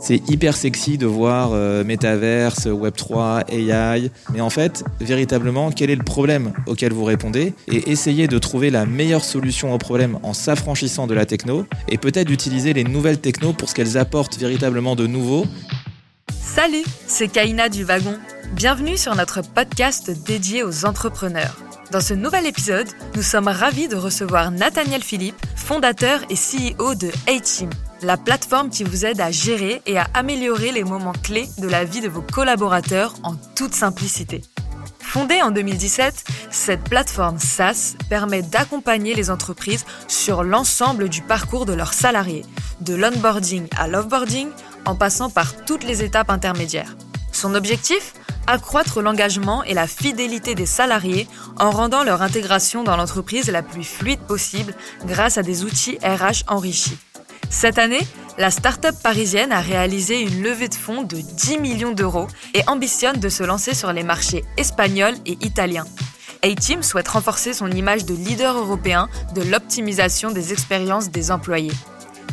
C'est hyper sexy de voir euh, métaverse, Web3, AI, mais en fait, véritablement, quel est le problème auquel vous répondez et essayez de trouver la meilleure solution au problème en s'affranchissant de la techno et peut-être d'utiliser les nouvelles technos pour ce qu'elles apportent véritablement de nouveau. Salut, c'est Kaina du Wagon. Bienvenue sur notre podcast dédié aux entrepreneurs. Dans ce nouvel épisode, nous sommes ravis de recevoir Nathaniel Philippe, fondateur et CEO de A-Team la plateforme qui vous aide à gérer et à améliorer les moments clés de la vie de vos collaborateurs en toute simplicité. Fondée en 2017, cette plateforme SaaS permet d'accompagner les entreprises sur l'ensemble du parcours de leurs salariés, de l'onboarding à l'offboarding, en passant par toutes les étapes intermédiaires. Son objectif? Accroître l'engagement et la fidélité des salariés en rendant leur intégration dans l'entreprise la plus fluide possible grâce à des outils RH enrichis. Cette année, la start-up parisienne a réalisé une levée de fonds de 10 millions d'euros et ambitionne de se lancer sur les marchés espagnols et italiens. A-Team souhaite renforcer son image de leader européen de l'optimisation des expériences des employés.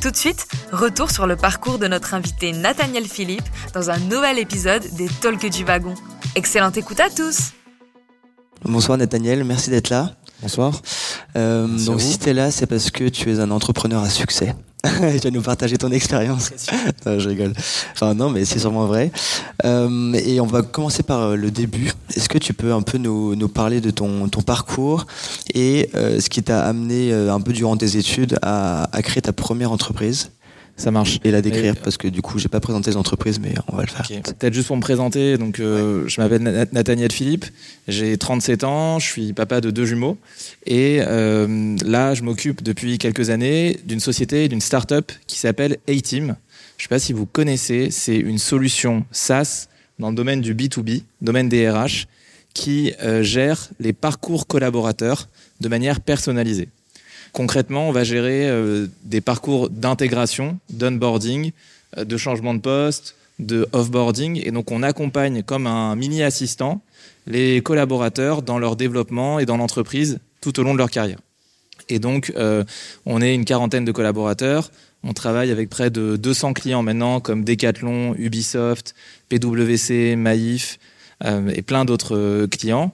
Tout de suite, retour sur le parcours de notre invité Nathaniel Philippe dans un nouvel épisode des Talks du Wagon. Excellente écoute à tous Bonsoir Nathaniel, merci d'être là. Bonsoir. Euh, donc si tu es là, c'est parce que tu es un entrepreneur à succès. tu vas nous partager ton expérience. je rigole. Enfin non, mais c'est sûrement vrai. Euh, et on va commencer par euh, le début. Est-ce que tu peux un peu nous, nous parler de ton, ton parcours et euh, ce qui t'a amené euh, un peu durant tes études à, à créer ta première entreprise? Ça marche. Et la décrire, parce que du coup, j'ai pas présenté les entreprises, mais on va le faire. Peut-être juste pour me présenter. Donc, euh, je m'appelle Nathaniel Philippe. J'ai 37 ans. Je suis papa de deux jumeaux. Et euh, là, je m'occupe depuis quelques années d'une société, d'une start-up qui s'appelle A-Team. Je sais pas si vous connaissez. C'est une solution SaaS dans le domaine du B2B, domaine des RH, qui euh, gère les parcours collaborateurs de manière personnalisée. Concrètement, on va gérer euh, des parcours d'intégration, d'onboarding, euh, de changement de poste, de offboarding. Et donc, on accompagne comme un mini assistant les collaborateurs dans leur développement et dans l'entreprise tout au long de leur carrière. Et donc, euh, on est une quarantaine de collaborateurs. On travaille avec près de 200 clients maintenant, comme Decathlon, Ubisoft, PwC, Maïf et plein d'autres clients.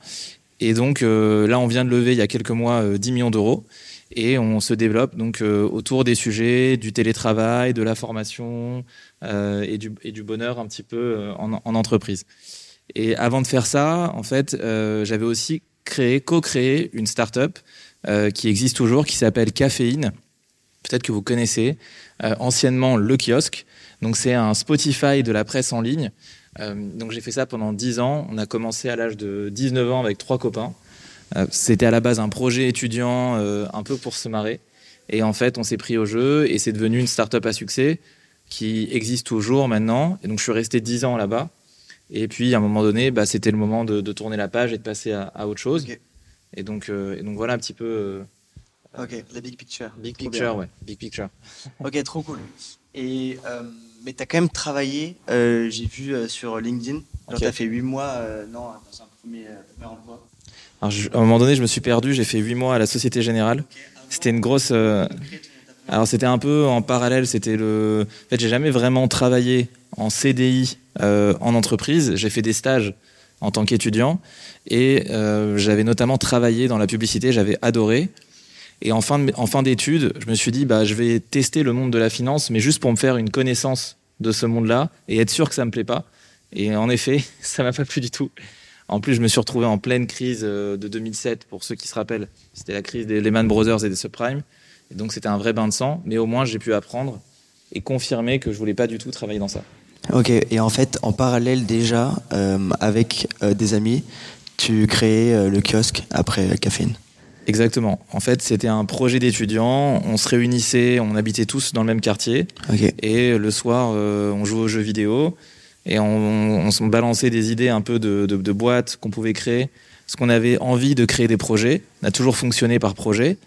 Et donc, là, on vient de lever il y a quelques mois 10 millions d'euros et on se développe donc euh, autour des sujets du télétravail, de la formation euh, et, du, bonheur un petit peu euh, en, en, entreprise. Et avant de faire ça, en fait, j'avais aussi créé, co-créé une start-up qui existe toujours, qui s'appelle Caféine. Peut-être que vous connaissez, anciennement le kiosque. Donc c'est un Spotify de la presse en ligne. donc j'ai fait ça pendant 10 ans. On a commencé à l'âge de 19 ans avec trois copains. Euh, c'était à la base un projet étudiant euh, un peu pour se marrer. Et en fait, on s'est pris au jeu et c'est devenu une start-up à succès qui existe toujours maintenant. Et donc, je suis resté 10 ans là-bas. Et puis, à un moment donné, bah, c'était le moment de, de, tourner la page et de passer à, à autre chose. Okay. Et, donc, euh, et donc, voilà un petit peu. Euh, ok, la big picture. Big trop picture, bien. ouais. Big picture. ok, trop cool. Et, mais tu as quand même travaillé, j'ai vu sur LinkedIn. Okay. Tu as fait 8 mois, non, dans un premier, premier emploi. Alors, à un moment donné, je me suis perdu. J'ai fait huit mois à la Société Générale. C'était une grosse. Euh... Alors, c'était un peu en parallèle. C'était le. En fait, j'ai jamais vraiment travaillé en CDI euh, en entreprise. J'ai fait des stages en tant qu'étudiant et euh, j'avais notamment travaillé dans la publicité. J'avais adoré. Et en fin, de, d'études, je me suis dit, bah, je vais tester le monde de la finance, mais juste pour me faire une connaissance de ce monde-là et être sûr que ça me plaît pas. Et en effet, ça m'a pas plu du tout. En plus, je me suis retrouvé en pleine crise de 2007, pour ceux qui se rappellent. C'était la crise des Lehman Brothers et des subprimes. Et donc, c'était un vrai bain de sang. Mais au moins, j'ai pu apprendre et confirmer que je voulais pas du tout travailler dans ça. Ok. Et en fait, en parallèle déjà, euh, avec euh, des amis, tu créais euh, le kiosque après Caféine. Exactement. En fait, c'était un projet d'étudiants. On se réunissait, on habitait tous dans le même quartier. Okay. Et le soir, euh, on jouait aux jeux vidéo et on, on balançait des idées un peu de, de, de boîtes qu'on pouvait créer. Parce qu'on avait envie de créer des projets. On a toujours fonctionné par projet.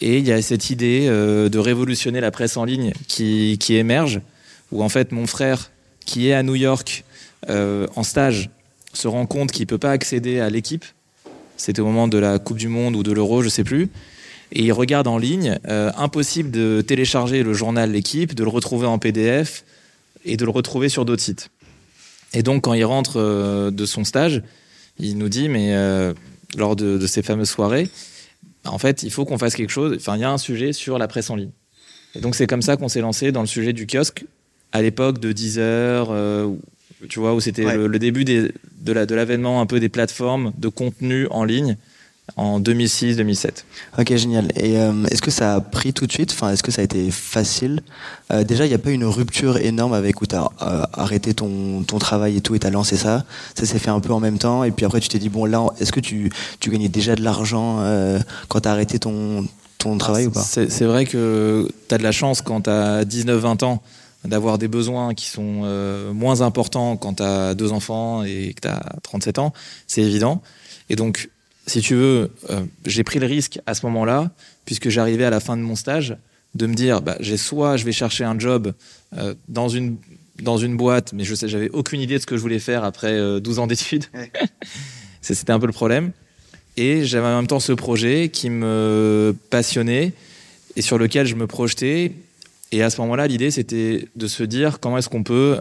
Et il y a cette idée euh, de révolutionner la presse en ligne qui, qui, émerge, où en fait mon frère, qui est à New York euh, en stage, se rend compte qu'il ne peut pas accéder à l'équipe. C'était au moment de la Coupe du Monde ou de l'Euro, je ne sais plus. Et il regarde en ligne, euh, impossible de télécharger le journal L'équipe, de le retrouver en PDF, et de le retrouver sur d'autres sites. Et donc, quand il rentre euh, de son stage, il nous dit, mais euh, lors de, ces fameuses soirées, en fait, il faut qu'on fasse quelque chose. Enfin, il y a un sujet sur la presse en ligne. Et donc, c'est comme ça qu'on s'est lancé dans le sujet du kiosque à l'époque de 10 heures, euh, tu vois, où c'était le, début de l'avènement un peu des plateformes de contenu en ligne en 2006-2007. Ok, génial. Et euh, est-ce que ça a pris tout de suite? Enfin, est-ce que ça a été facile? Euh, Déjà, il n'y a pas eu une rupture énorme avec où tu as euh, arrêté ton, ton, travail et tout et tu as lancé ça. Ça s'est fait un peu en même temps. Et puis après, tu t'es dit, bon, là, est-ce que tu, tu, gagnais déjà de l'argent quand tu as arrêté ton, ton travail ou pas? C'est vrai que tu as de la chance quand tu as 19-20 ans d'avoir des besoins qui sont moins importants quand tu as deux enfants et que tu as 37 ans. C'est évident. Et donc, si tu veux, euh, j'ai pris le risque à ce moment-là, puisque j'arrivais à la fin de mon stage, de me dire, bah, j'ai soit je vais chercher un job euh, dans une dans une boîte, mais je sais, j'avais aucune idée de ce que je voulais faire après 12 euh, ans d'études. C'était un peu le problème. Et j'avais en même temps ce projet qui me passionnait et sur lequel je me projetais. Et à ce moment-là, l'idée, c'était de se dire comment est-ce qu'on peut.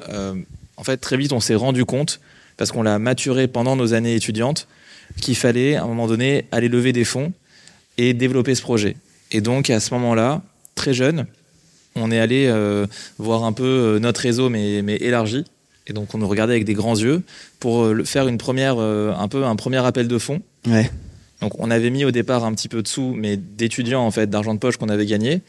en fait, très vite, on s'est rendu compte, parce qu'on l'a maturé pendant nos années étudiantes, qu'il fallait à un moment donné aller lever des fonds et développer ce projet. Et donc à ce moment-là, très jeune, on est allé euh, voir un peu euh, notre réseau mais, mais, élargi. Et donc on nous regardait avec des grands yeux pour euh, faire une première, un peu un premier appel de fonds. Ouais. Donc on avait mis au départ un petit peu de sous, mais d'étudiants en fait, d'argent de poche qu'on avait gagné.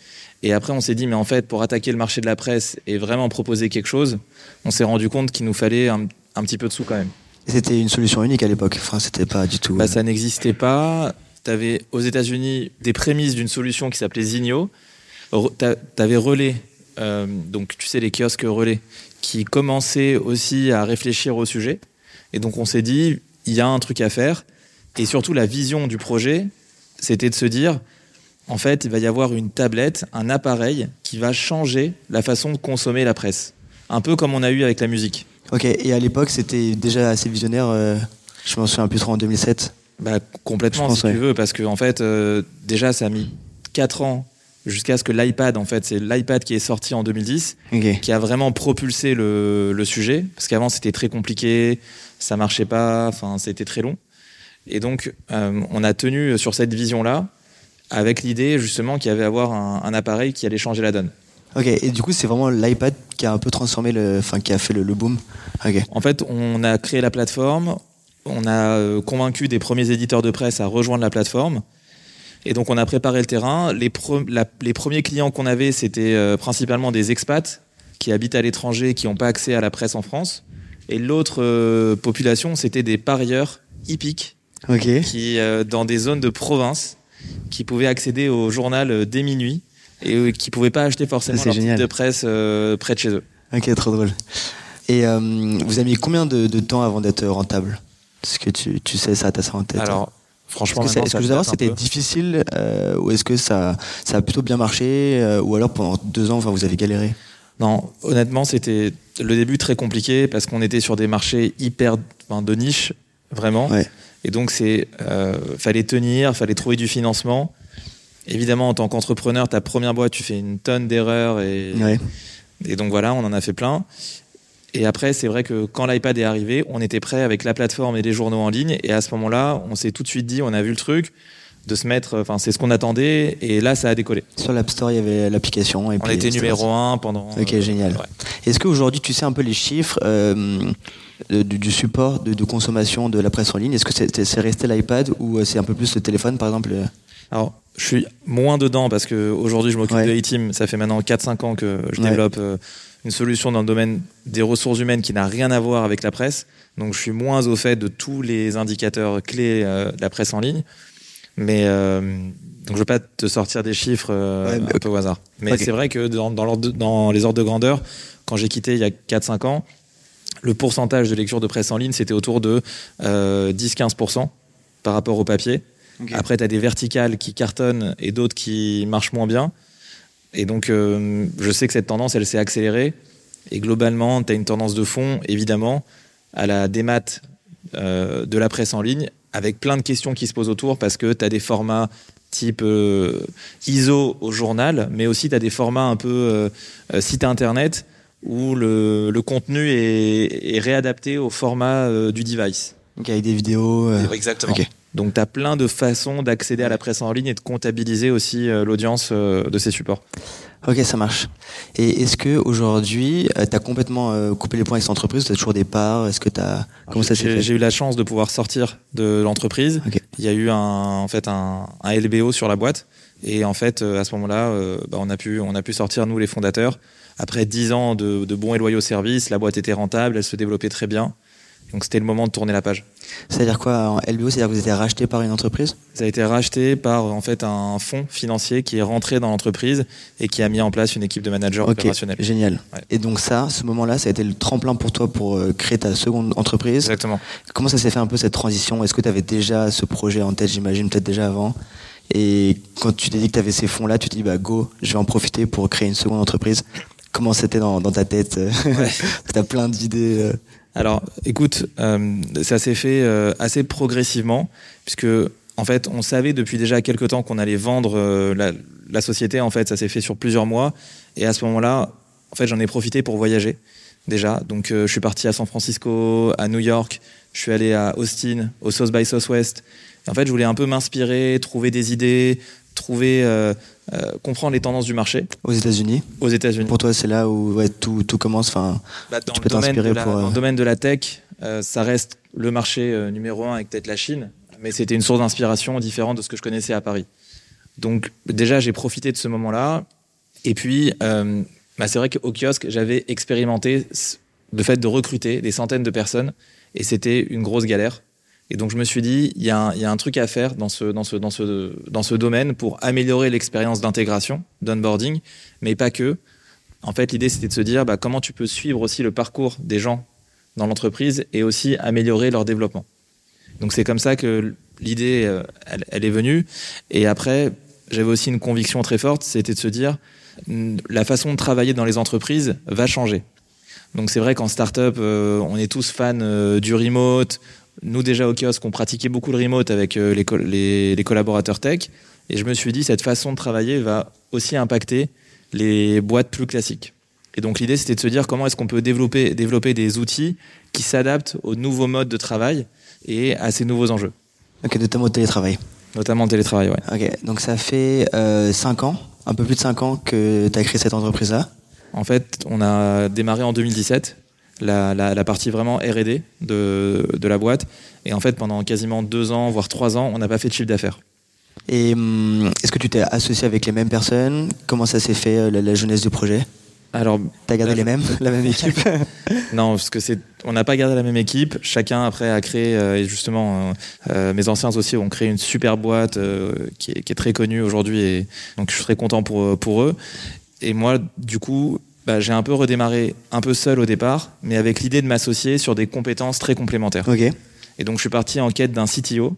Et après on s'est dit mais en fait pour attaquer le marché de la presse et vraiment proposer quelque chose, on s'est rendu compte qu'il nous fallait un petit peu de sous quand même. C'était une solution unique à l'époque. Enfin, c'était pas du tout. Bah, ça n'existait pas. Tu avais aux États-Unis des prémices d'une solution qui s'appelait Zigno. Tu avais Relais, euh, donc tu sais, les kiosques Relais, qui commençaient aussi à réfléchir au sujet. Et donc on s'est dit, il y a un truc à faire. Et surtout, la vision du projet, c'était de se dire, en fait, il va y avoir une tablette, un appareil qui va changer la façon de consommer la presse. Un peu comme on a eu avec la musique. Ok, et à l'époque, c'était déjà assez visionnaire. Euh, je m'en souviens plus trop en 2007. Bah, complètement, si tu veux, parce que en fait, euh, déjà, ça a mis 4 ans jusqu'à ce que l'iPad, en fait, c'est l'iPad qui est sorti en 2010, qui a vraiment propulsé le, sujet, parce qu'avant c'était très compliqué, ça marchait pas, enfin c'était très long. Et donc, euh, on a tenu sur cette vision-là, avec l'idée justement qu'il y avait à avoir un appareil qui allait changer la donne. Ok, et du coup, c'est vraiment l'iPad qui a un peu transformé le. Enfin, qui a fait le, boom. En fait, on a créé la plateforme, on a euh, convaincu des premiers éditeurs de presse à rejoindre la plateforme. Et donc, on a préparé le terrain. Les, les premiers clients qu'on avait, c'était euh, principalement des expats qui habitent à l'étranger, qui n'ont pas accès à la presse en France. Et l'autre euh, population, c'était des parieurs hippiques, qui, dans des zones de province, qui pouvaient accéder au journal dès minuit et euh, qui pouvaient pas acheter forcément leur titre de presse euh, près de chez eux. Ok, trop drôle. Et euh, vous avez mis combien de, temps avant d'être rentable? Est-ce que tu, tu, sais ça, t'as ça en tête Alors, franchement, est-ce que, est que c'était difficile ou est-ce que ça, ça a plutôt bien marché ou alors pendant deux ans, enfin, vous avez galéré? Non, honnêtement, c'était le début très compliqué parce qu'on était sur des marchés hyper de niche, vraiment. Et donc, c'est fallait tenir, fallait trouver du financement. Évidemment, en tant qu'entrepreneur, ta première boîte, tu fais une tonne d'erreurs et, et donc voilà, on en a fait plein. Et après, c'est vrai que quand l'iPad est arrivé, on était prêt avec la plateforme et les journaux en ligne. Et à ce moment-là, on s'est tout de suite dit, on a vu le truc, de se mettre, enfin, c'est ce qu'on attendait. Et là, ça a décollé. Sur l'App Store, il y avait l'application. On était numéro un pendant. Ok, génial. Est-ce qu'aujourd'hui, tu sais un peu les chiffres euh, du, support de, de, consommation de la presse en ligne? Est-ce que c'est resté l'iPad ou euh, c'est un peu plus le téléphone, par exemple Alors, je suis moins dedans parce qu'aujourd'hui, je m'occupe de A-Team. Ça fait maintenant 4-5 ans que je développe euh, une solution dans le domaine des ressources humaines qui n'a rien à voir avec la presse. Donc, je suis moins au fait de tous les indicateurs clés euh, de la presse en ligne. Mais euh, donc, je ne vais pas te sortir des chiffres un peu au hasard. Mais c'est vrai que dans, dans, les ordres de grandeur, quand j'ai quitté il y a 4-5 ans, le pourcentage de lecture de presse en ligne, c'était autour de 10-15% par rapport au papier. Après, tu as des verticales qui cartonnent et d'autres qui marchent moins bien. Et donc, euh, je sais que cette tendance, elle s'est accélérée. Et globalement, tu as une tendance de fond, évidemment, à la démat euh, de la presse en ligne, avec plein de questions qui se posent autour, parce que tu as des formats type euh, ISO au journal, mais aussi tu as des formats un peu site internet, où le, le contenu est, est, réadapté au format euh, du device. Donc avec des vidéos. Euh, Exactement. Donc tu as plein de façons d'accéder à la presse en ligne et de comptabiliser aussi euh, l'audience de ces supports. Ok, ça marche. Et est-ce que aujourd'hui, tu as complètement coupé les points avec cette entreprise Tu as toujours des parts? Est-ce que tu as comment ça s'est fait? J'ai eu la chance de pouvoir sortir de l'entreprise. Il y a eu un, en fait un, un, LBO sur la boîte et en fait à ce moment-là, bah, on a pu on a pu sortir nous les fondateurs après 10 ans de, de bons et loyaux services, la boîte était rentable, elle se développait très bien. Donc c'était le moment de tourner la page. C'est-à-dire quoi en LBO C'est-à-dire que vous avez été racheté par une entreprise? Ça a été racheté par en fait un fonds financier qui est rentré dans l'entreprise et qui a mis en place une équipe de managers okay, opérationnels. Génial. Et donc ça, ce moment-là, ça a été le tremplin pour toi pour euh, créer ta seconde entreprise. Exactement. Comment ça s'est fait un peu cette transition? Est-ce que tu avais déjà ce projet en tête, j'imagine, peut-être déjà avant? Et quand tu t'es dit que tu avais ces fonds-là, tu te dis, bah go, je vais en profiter pour créer une seconde entreprise comment c'était dans, ta tête? Ouais. Tu as plein d'idées. Euh. Alors, écoute, euh, ça s'est fait euh, assez progressivement, puisque en fait, on savait depuis déjà quelques temps qu'on allait vendre la, société. En fait, ça s'est fait sur plusieurs mois, et à ce moment-là, en fait, j'en ai profité pour voyager déjà. Donc, je suis parti à San Francisco, à New York, je suis allé à Austin, au South by Southwest. En fait, je voulais un peu m'inspirer, trouver des idées, trouver, euh, euh, comprendre les tendances du marché. Aux États-Unis. Aux États-Unis. Pour toi, c'est là où ouais, tout, tout, commence. Enfin, bah, tu peux t'inspirer pour. Dans le domaine de la tech, euh, ça reste le marché numéro un avec peut-être la Chine, mais c'était une source d'inspiration différente de ce que je connaissais à Paris. Donc déjà, j'ai profité de ce moment-là. Et puis, bah, c'est vrai qu'au kiosque, j'avais expérimenté le fait de recruter des centaines de personnes, et c'était une grosse galère. Et donc je me suis dit, il y, a un truc à faire dans ce, domaine pour améliorer l'expérience d'intégration, d'onboarding, mais pas que. En fait, l'idée, c'était de se dire bah, comment tu peux suivre aussi le parcours des gens dans l'entreprise et aussi améliorer leur développement. Donc c'est comme ça que l'idée, euh, elle, elle, est venue. Et après, j'avais aussi une conviction très forte, c'était de se dire, la façon de travailler dans les entreprises va changer. Donc c'est vrai qu'en startup, euh, on est tous fans euh, du remote, nous, déjà au kiosque, on pratiquait beaucoup le remote avec euh, les, les, collaborateurs tech. Et je me suis dit, cette façon de travailler va aussi impacter les boîtes plus classiques. Et donc l'idée, c'était de se dire comment est-ce qu'on peut développer, développer des outils qui s'adaptent aux nouveaux modes de travail et à ces nouveaux enjeux. Ok, notamment au télétravail. Notamment au télétravail, ouais. Ok, donc ça fait 5 euh, ans, un peu plus de 5 ans que tu as créé cette entreprise-là En fait, on a démarré en 2017 la, partie vraiment RD de, de, la boîte. Et en fait, pendant quasiment deux ans, voire trois ans, on n'a pas fait de chiffre d'affaires. Et hum, est-ce que tu t'es associé avec les mêmes personnes? Comment ça s'est fait, euh, la, jeunesse du projet? Alors, t'as gardé les mêmes, la même équipe Non, parce que c'est, on n'a pas gardé la même équipe. Chacun après a créé, euh, et justement, euh, mes anciens associés ont créé une super boîte qui, est, qui, est, très connue aujourd'hui, et donc je suis très content pour pour eux. Et moi, du coup, bah, j'ai un peu redémarré un peu seul au départ, mais avec l'idée de m'associer sur des compétences très complémentaires. Ok. Et donc je suis parti en quête d'un CTO.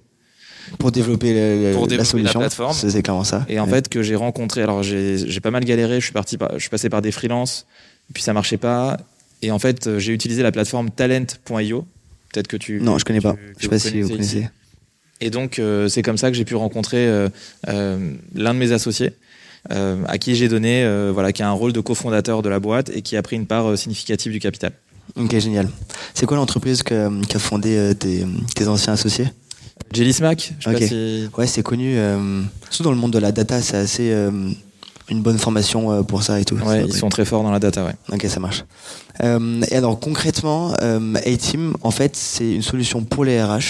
Pour développer, la, pour développer la solution, la plateforme. C'est clairement ça. Et en fait que j'ai rencontré, alors j'ai pas mal galéré, je suis parti, je suis passé par des freelances, puis ça marchait pas. Et en fait j'ai utilisé la plateforme talent.io. Peut-être que tu. Non, je connais pas. je sais pas si vous connaissez. Et donc euh, c'est comme ça que j'ai pu rencontrer euh, euh, l'un de mes associés euh, à qui j'ai donné, euh, voilà, qui a un rôle de cofondateur de la boîte et qui a pris une part euh, significative du capital. Ok, génial. C'est quoi l'entreprise qu'a fondé tes, tes, anciens associés? Jelly Smack. Ouais, c'est connu. surtout dans le monde de la data, c'est assez une bonne formation pour ça et tout. Ouais, ils sont très forts dans la data, ouais. Ok, ça marche. et alors concrètement, A-Team, en fait, c'est une solution pour les RH euh,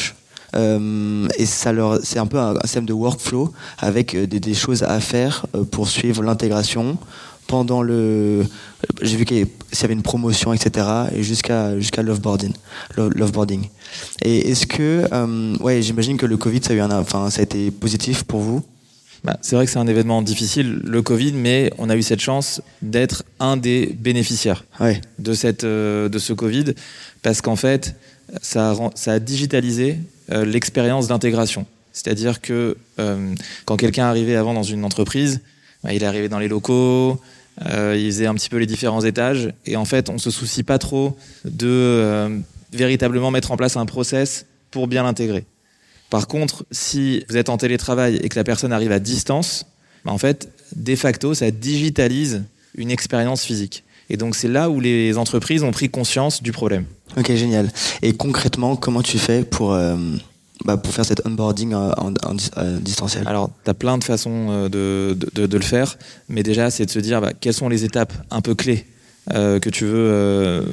et ça leur, c'est un peu un, système de workflow avec euh, des, des choses à faire euh, pour suivre l'intégration pendant le. J'ai vu qu'il y avait une promotion, etc. et jusqu'à jusqu'à l'offboarding. Loveboarding. Et est-ce que, ouais, j'imagine que le Covid, ça a eu un, enfin, ça a été positif pour vous? Bah, c'est vrai que c'est un événement difficile, le Covid, mais on a eu cette chance d'être un des bénéficiaires ouais. de, cette, de ce Covid, parce qu'en fait, ça a, ça a digitalisé euh, l'expérience d'intégration. C'est-à-dire que euh, quand quelqu'un arrivait avant dans une entreprise, bah, il arrivé dans les locaux, euh, il faisait un petit peu les différents étages, et en fait, on se soucie pas trop de véritablement mettre en place un process pour bien l'intégrer. Par contre, si vous êtes en télétravail et que la personne arrive à distance, bah, en fait, de facto, ça digitalise une expérience physique. Et donc c'est là où les entreprises ont pris conscience du problème. Ok, génial. Et concrètement, comment tu fais pour, euh, bah, pour faire cet onboarding en, en, distanciel? Alors, tu as plein de façons de, de, de, le faire, mais déjà, c'est de se dire bah, quelles sont les étapes un peu clés que tu veux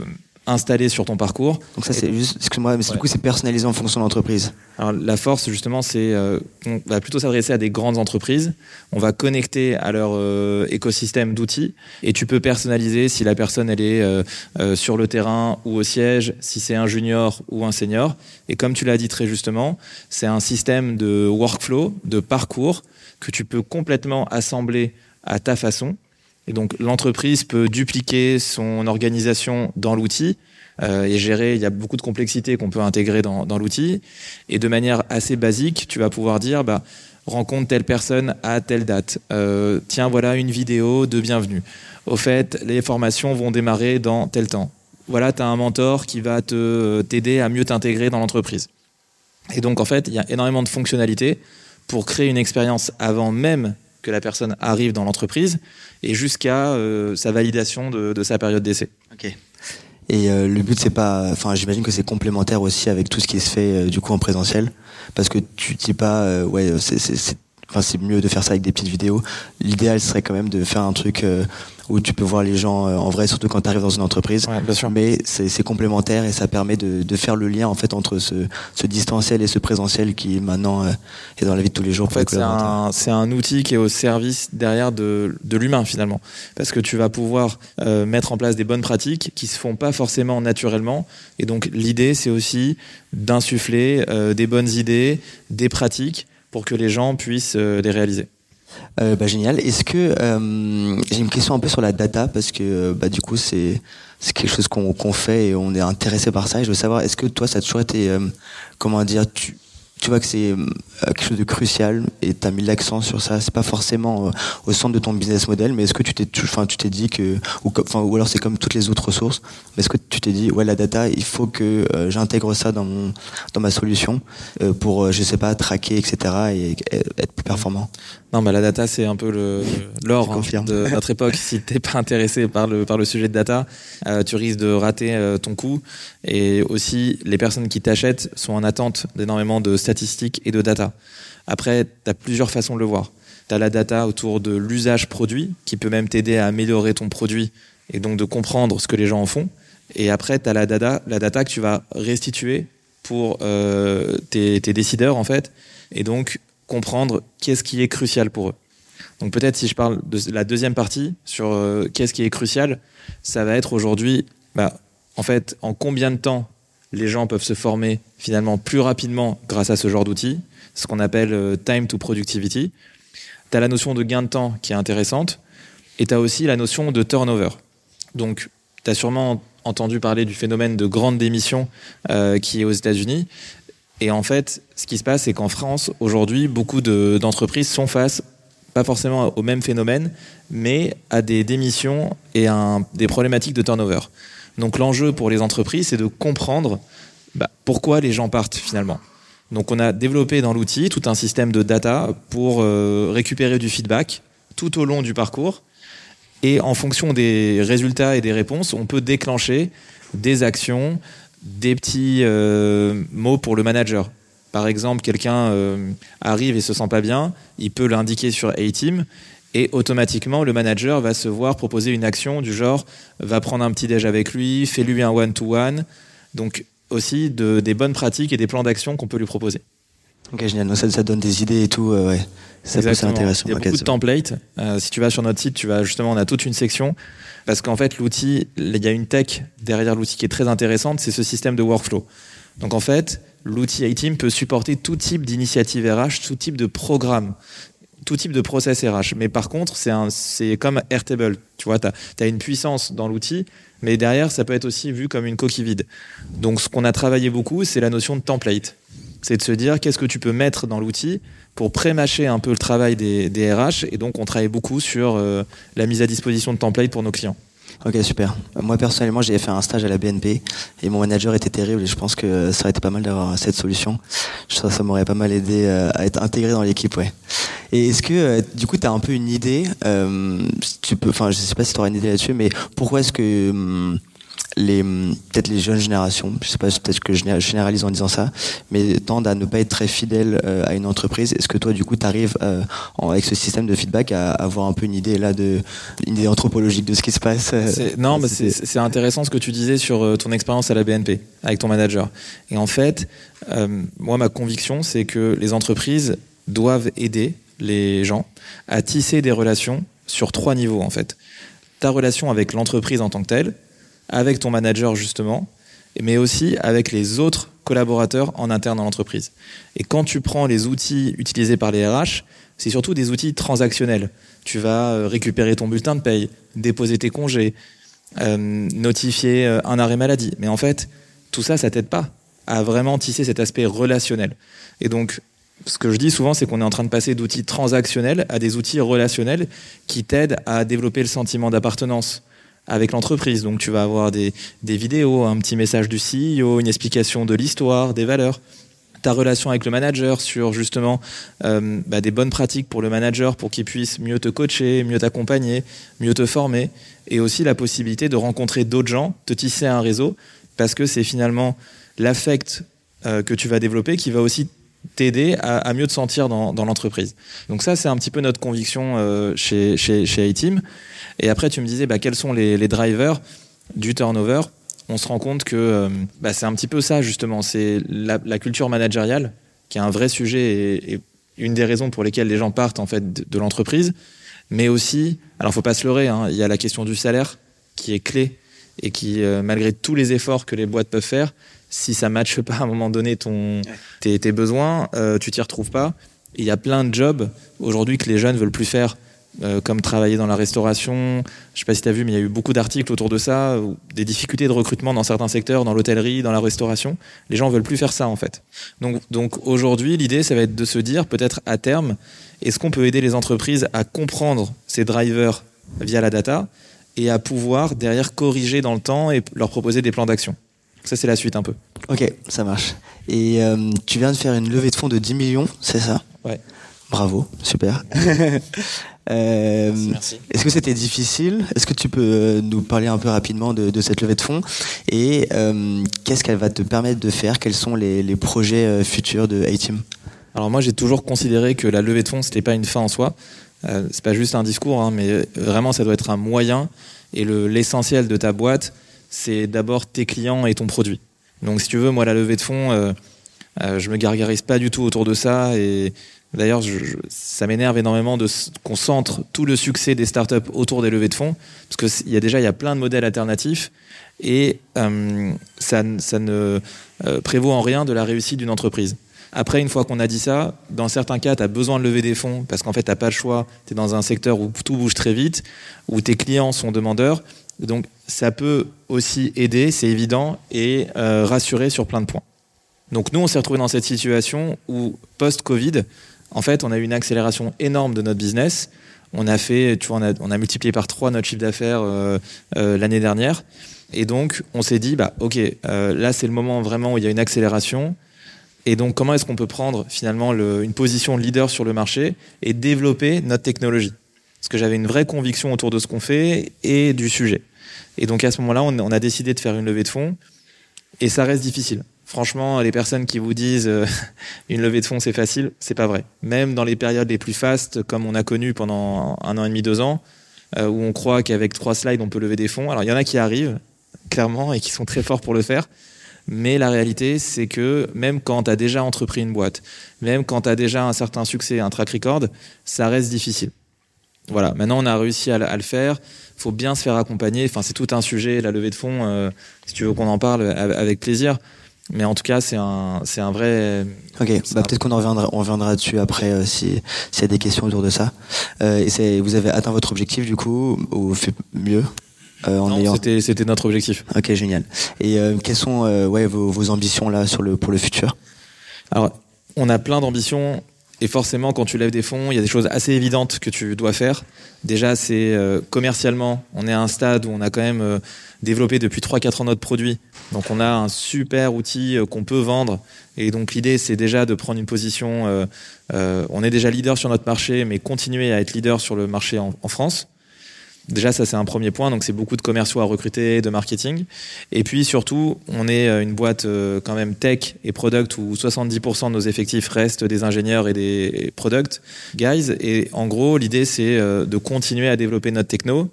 installé sur ton parcours. Donc ça, c'est juste, excuse-moi, mais du coup, c'est personnalisé en fonction de l'entreprise. Alors la force, justement, c'est euh, qu'on va plutôt s'adresser à des grandes entreprises. On va connecter à leur euh, écosystème d'outils et tu peux personnaliser si la personne elle est euh, sur le terrain ou au siège, si c'est un junior ou un senior. Et comme tu l'as dit très justement, c'est un système de workflow, de parcours que tu peux complètement assembler à ta façon et donc l'entreprise peut dupliquer son organisation dans l'outil euh, et gérer. Il y a beaucoup de complexité qu'on peut intégrer dans, l'outil. Et de manière assez basique, tu vas pouvoir dire bah, rencontre telle personne à telle date. Euh, tiens, voilà une vidéo de bienvenue. Au fait, les formations vont démarrer dans tel temps. Voilà, tu as un mentor qui va te t'aider à mieux t'intégrer dans l'entreprise. Et donc en fait, il y a énormément de fonctionnalités pour créer une expérience avant même que la personne arrive dans l'entreprise et jusqu'à euh, sa validation de, de, sa période d'essai. Ok. Et euh, le but, c'est pas. Enfin, j'imagine que c'est complémentaire aussi avec tout ce qui se fait euh, du coup en présentiel, parce que tu dis pas, ouais, c'est Enfin, c'est mieux de faire ça avec des petites vidéos. L'idéal serait quand même de faire un truc euh, où tu peux voir les gens euh, en vrai, surtout quand tu arrives dans une entreprise. bien sûr. Mais c'est complémentaire et ça permet de, de, faire le lien en fait entre ce, ce, distanciel et ce présentiel qui maintenant euh, est dans la vie de tous les jours. En fait, c'est un, un, outil qui est au service derrière de, de l'humain finalement, parce que tu vas pouvoir mettre en place des bonnes pratiques qui se font pas forcément naturellement. Et donc l'idée, c'est aussi d'insuffler des bonnes idées, des pratiques pour que les gens puissent euh, les réaliser. Euh, bah, génial. Est-ce que euh, j'ai une question un peu sur la data parce que bah, du coup c'est quelque chose qu'on fait et on est intéressé par ça. Et je veux savoir est-ce que toi ça a toujours été comment dire tu tu vois que c'est euh, quelque chose de crucial et tu as mis l'accent sur ça. C'est pas forcément euh, au centre de ton business model, mais est-ce que tu t'es, enfin, tu t'es dit que, ou, enfin, ou alors c'est comme toutes les autres ressources, mais est-ce que tu t'es dit, ouais, la data, il faut que euh, j'intègre ça dans mon, dans ma solution pour, je sais pas, traquer, etc. et, être plus performant? Non, bah, la data, c'est un peu le, l'or hein, de notre époque. si t'es pas intéressé par le, par le sujet de data, tu risques de rater ton coup. Et aussi, les personnes qui t'achètent sont en attente d'énormément de statistiques et de data. Après, tu as plusieurs façons de le voir. Tu as la data autour de l'usage produit, qui peut même t'aider à améliorer ton produit et donc de comprendre ce que les gens en font. Et après, tu as la data, la data que tu vas restituer pour euh, tes, décideurs, en fait, et donc comprendre qu'est-ce qui est crucial pour eux. Donc peut-être si je parle de la deuxième partie sur euh, qu'est-ce qui est crucial, ça va être aujourd'hui, bah, en fait, en combien de temps les gens peuvent se former finalement plus rapidement grâce à ce genre d'outils, ce qu'on appelle euh, time to productivity. Tu as la notion de gain de temps qui est intéressante, et tu as aussi la notion de turnover. Donc, tu as sûrement entendu parler du phénomène de grande démission euh, qui est aux États-Unis. Et en fait, ce qui se passe, c'est qu'en France, aujourd'hui, beaucoup d'entreprises sont face, pas forcément au même phénomène, mais à des démissions et à des problématiques de turnover. Donc l'enjeu pour les entreprises, c'est de comprendre bah, pourquoi les gens partent finalement. Donc on a développé dans l'outil tout un système de data pour euh, récupérer du feedback tout au long du parcours. Et en fonction des résultats et des réponses, on peut déclencher des actions, des petits euh, mots pour le manager. Par exemple, quelqu'un euh, arrive et se sent pas bien, il peut l'indiquer sur A-Team et automatiquement, le manager va se voir proposer une action du genre va prendre un petit déj avec lui, fais-lui un one-to-one. Donc, aussi de, des bonnes pratiques et des plans d'action qu'on peut lui proposer. Ok, génial. Ça, ça donne des idées et tout. Euh, ouais. Ça peut être intéressant. Il y a beaucoup de templates. Euh, si tu vas sur notre site, tu vas justement, on a toute une section. Parce qu'en fait, l'outil, il y a une tech derrière l'outil qui est très intéressante, c'est ce système de workflow. Donc en fait, l'outil iTeam peut supporter tout type d'initiative RH, tout type de programme tout type de process RH. Mais par contre, c'est comme Airtable. Tu vois, tu as, une puissance dans l'outil, mais derrière, ça peut être aussi vu comme une coquille vide. Donc, ce qu'on a travaillé beaucoup, c'est la notion de template. C'est de se dire qu'est-ce que tu peux mettre dans l'outil pour pré-mâcher un peu le travail des, RH. Et donc, on travaille beaucoup sur euh, la mise à disposition de templates pour nos clients. Ok, super. Moi, personnellement, j'ai fait un stage à la BNP et mon manager était terrible et je pense que ça aurait été pas mal d'avoir cette solution. Ça, ça m'aurait pas mal aidé euh, à être intégré dans l'équipe, ouais. Et est-ce que, du coup, tu as un peu une idée, tu peux, enfin, je sais pas si tu auras une idée là-dessus, mais pourquoi est-ce que hum, les peut-être les jeunes générations, je sais pas peut-être que je généralise en disant ça, mais tendent à ne pas être très fidèles euh, à une entreprise. Est-ce que toi du coup tu arrives euh, avec ce système de feedback à avoir un peu une idée là de une idée anthropologique de ce qui se passe euh, Non, mais c'est intéressant ce que tu disais sur ton expérience à la BNP avec ton manager. Et en fait, moi ma conviction c'est que les entreprises doivent aider les gens à tisser des relations sur trois niveaux en fait. Ta relation avec l'entreprise en tant que telle, avec ton manager justement, mais aussi avec les autres collaborateurs en interne dans l'entreprise. Et quand tu prends les outils utilisés par les RH, c'est surtout des outils transactionnels. Tu vas euh, récupérer ton bulletin de paye, déposer tes congés, euh, notifier euh, un arrêt maladie. Mais en fait, tout ça, ça t'aide pas à vraiment tisser cet aspect relationnel. Et donc, ce que je dis souvent, c'est qu'on est en train de passer d'outils transactionnels à des outils relationnels qui t'aident à développer le sentiment d'appartenance, avec l'entreprise. Donc tu vas avoir des, vidéos, un petit message du CEO, une explication de l'histoire, des valeurs ta relation avec le manager sur justement euh, bah, des bonnes pratiques pour le manager pour qu'il puisse mieux te coacher, mieux t'accompagner, mieux te former, et aussi la possibilité de rencontrer d'autres gens, te tisser un réseau, parce que c'est finalement l'affect euh, que tu vas développer qui va aussi t'aider à, mieux te sentir dans, l'entreprise. Donc ça, c'est un petit peu notre conviction euh, chez, chez, chez A-Team. Et après, tu me disais, bah, quels sont les, drivers du turnover? On se rend compte que euh, bah, c'est un petit peu ça, justement. C'est la, culture managériale, qui est un vrai sujet et, une des raisons pour lesquelles les gens partent en fait de, l'entreprise. Mais aussi, alors faut pas se leurrer, hein, il y a la question du salaire qui est clé et qui, euh, malgré tous les efforts que les boîtes peuvent faire, si ça ne matche pas à un moment donné ton, tes, besoins, euh, tu t'y retrouves pas. Il y a plein de jobs aujourd'hui que les jeunes veulent plus faire euh, comme travailler dans la restauration. Je sais pas si tu as vu, mais il y a eu beaucoup d'articles autour de ça, des difficultés de recrutement dans certains secteurs, dans l'hôtellerie, dans la restauration. Les gens veulent plus faire ça en fait. Donc, donc aujourd'hui, l'idée, ça va être de se dire, peut-être à terme, est-ce qu'on peut aider les entreprises à comprendre ces drivers via la data et à pouvoir derrière corriger dans le temps et leur proposer des plans d'action? Ça, c'est la suite un peu. Ok, ça marche. Et euh, tu viens de faire une levée de fonds de 10 millions, c'est ça? Ouais. Bravo, super. Euh, Merci. Est-ce que c'était difficile? Est-ce que tu peux euh, nous parler un peu rapidement de, cette levée de fonds? Et euh, qu'est-ce qu'elle va te permettre de faire? Quels sont les, projets futurs de A-Team? Alors moi, j'ai toujours considéré que la levée de fonds, c'était pas une fin en soi. c'est pas juste un discours, hein, mais vraiment, ça doit être un moyen. Et l'essentiel de ta boîte, c'est d'abord tes clients et ton produit. Donc, si tu veux, moi, la levée de fonds, je me gargarise pas du tout autour de ça. Et D'ailleurs, ça m'énerve énormément de qu'on centre tout le succès des startups autour des levées de fonds, parce qu'il y a déjà il y a plein de modèles alternatifs et euh, ça, ne euh, prévaut en rien de la réussite d'une entreprise. Après, une fois qu'on a dit ça, dans certains cas, tu as besoin de lever des fonds parce qu'en fait, tu n'as pas le choix. Tu es dans un secteur où tout bouge très vite, où tes clients sont demandeurs. Donc, ça peut aussi aider, c'est évident, et euh, rassurer sur plein de points. Donc, nous, on s'est retrouvés dans cette situation où, post-Covid, en fait, on a eu une accélération énorme de notre business. On a fait, on a, multiplié par trois notre chiffre d'affaires euh, euh, l'année dernière. Et donc, on s'est dit, bah, ok, là, c'est le moment vraiment où il y a une accélération. Et donc, comment est-ce qu'on peut prendre finalement une position de leader sur le marché et développer notre technologie? Parce que j'avais une vraie conviction autour de ce qu'on fait et du sujet. Et donc, à ce moment-là, on, a décidé de faire une levée de fonds. Et ça reste difficile. Franchement, les personnes qui vous disent euh, une levée de fonds c'est facile, c'est pas vrai. Même dans les périodes les plus fastes, comme on a connu pendant un an et demi, deux ans, euh, où on croit qu'avec trois slides on peut lever des fonds. Alors il y en a qui arrivent clairement et qui sont très forts pour le faire. Mais la réalité, c'est que même quand tu as déjà entrepris une boîte, même quand tu as déjà un certain succès, un track record, ça reste difficile. Voilà, maintenant on a réussi à, le faire. Il faut bien se faire accompagner. Enfin, c'est tout un sujet, la levée de fonds. Euh, si tu veux qu'on en parle, avec plaisir. Mais en tout cas, c'est un, c'est un vrai. Ok, bah, peut-être qu'on en reviendra, on reviendra dessus après euh, si s'il y a des questions autour de ça. Euh, et c'est, vous avez atteint votre objectif du coup ou fait mieux euh, en non, c'était, c'était notre objectif. Ok, génial. Et euh, quelles sont euh, ouais vos, vos, ambitions là sur le pour le futur? Alors, on a plein d'ambitions Et forcément, quand tu lèves des fonds, il y a des choses assez évidentes que tu dois faire. Déjà, c'est euh, commercialement, on est à un stade où on a quand même euh, développé depuis 3-4 ans notre produit. Donc on a un super outil euh, qu'on peut vendre. Et donc l'idée, c'est déjà de prendre une position. on est déjà leader sur notre marché, mais continuer à être leader sur le marché en France. Déjà, ça c'est un premier point. Donc c'est beaucoup de commerciaux à recruter, de marketing. Et puis surtout, on est euh, une boîte euh, quand même tech et product où 70% de nos effectifs restent des ingénieurs et des product guys. Et en gros, l'idée c'est euh, de continuer à développer notre techno,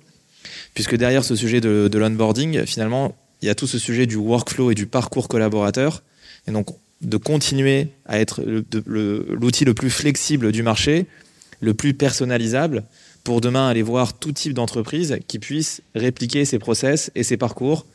puisque derrière ce sujet de, de l'onboarding, finalement, il y a tout ce sujet du workflow et du parcours collaborateur. Et donc de continuer à être l'outil le plus flexible du marché, le plus personnalisable pour demain aller voir tout type d'entreprise qui puisse répliquer ses process et ses parcours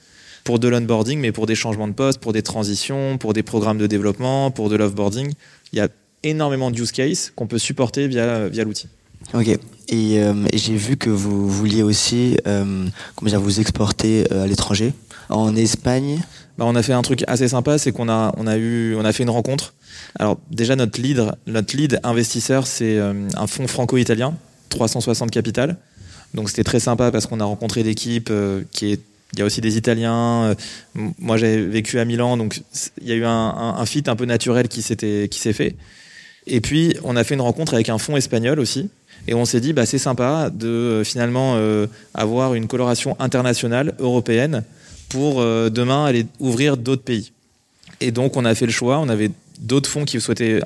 pour de l'onboarding, mais pour des changements de poste, pour des transitions, pour des programmes de développement, pour de l'offboarding. Il y a énormément de use cases qu'on peut supporter via, via l'outil. Ok. Et, euh, j'ai vu que vous vouliez aussi euh, comment dire, vous exporter euh, à l'étranger. En Espagne bah, On a fait un truc assez sympa, c'est qu'on a, on a, eu, on a fait une rencontre. Alors déjà, notre lead, notre lead investisseur, c'est un fonds franco-italien 360 capitales. Donc c'était très sympa parce qu'on a rencontré l'équipe euh, qui est il y a aussi des Italiens. Euh, moi, j'avais vécu à Milan, donc il y a eu un, un, fit un peu naturel qui s'était qui s'est fait. Et puis, on a fait une rencontre avec un fonds espagnol aussi, et on s'est dit, bah, c'est sympa de euh, finalement avoir une coloration internationale européenne pour demain aller ouvrir d'autres pays. Et donc, on a fait le choix. On avait d'autres fonds qui souhaitaient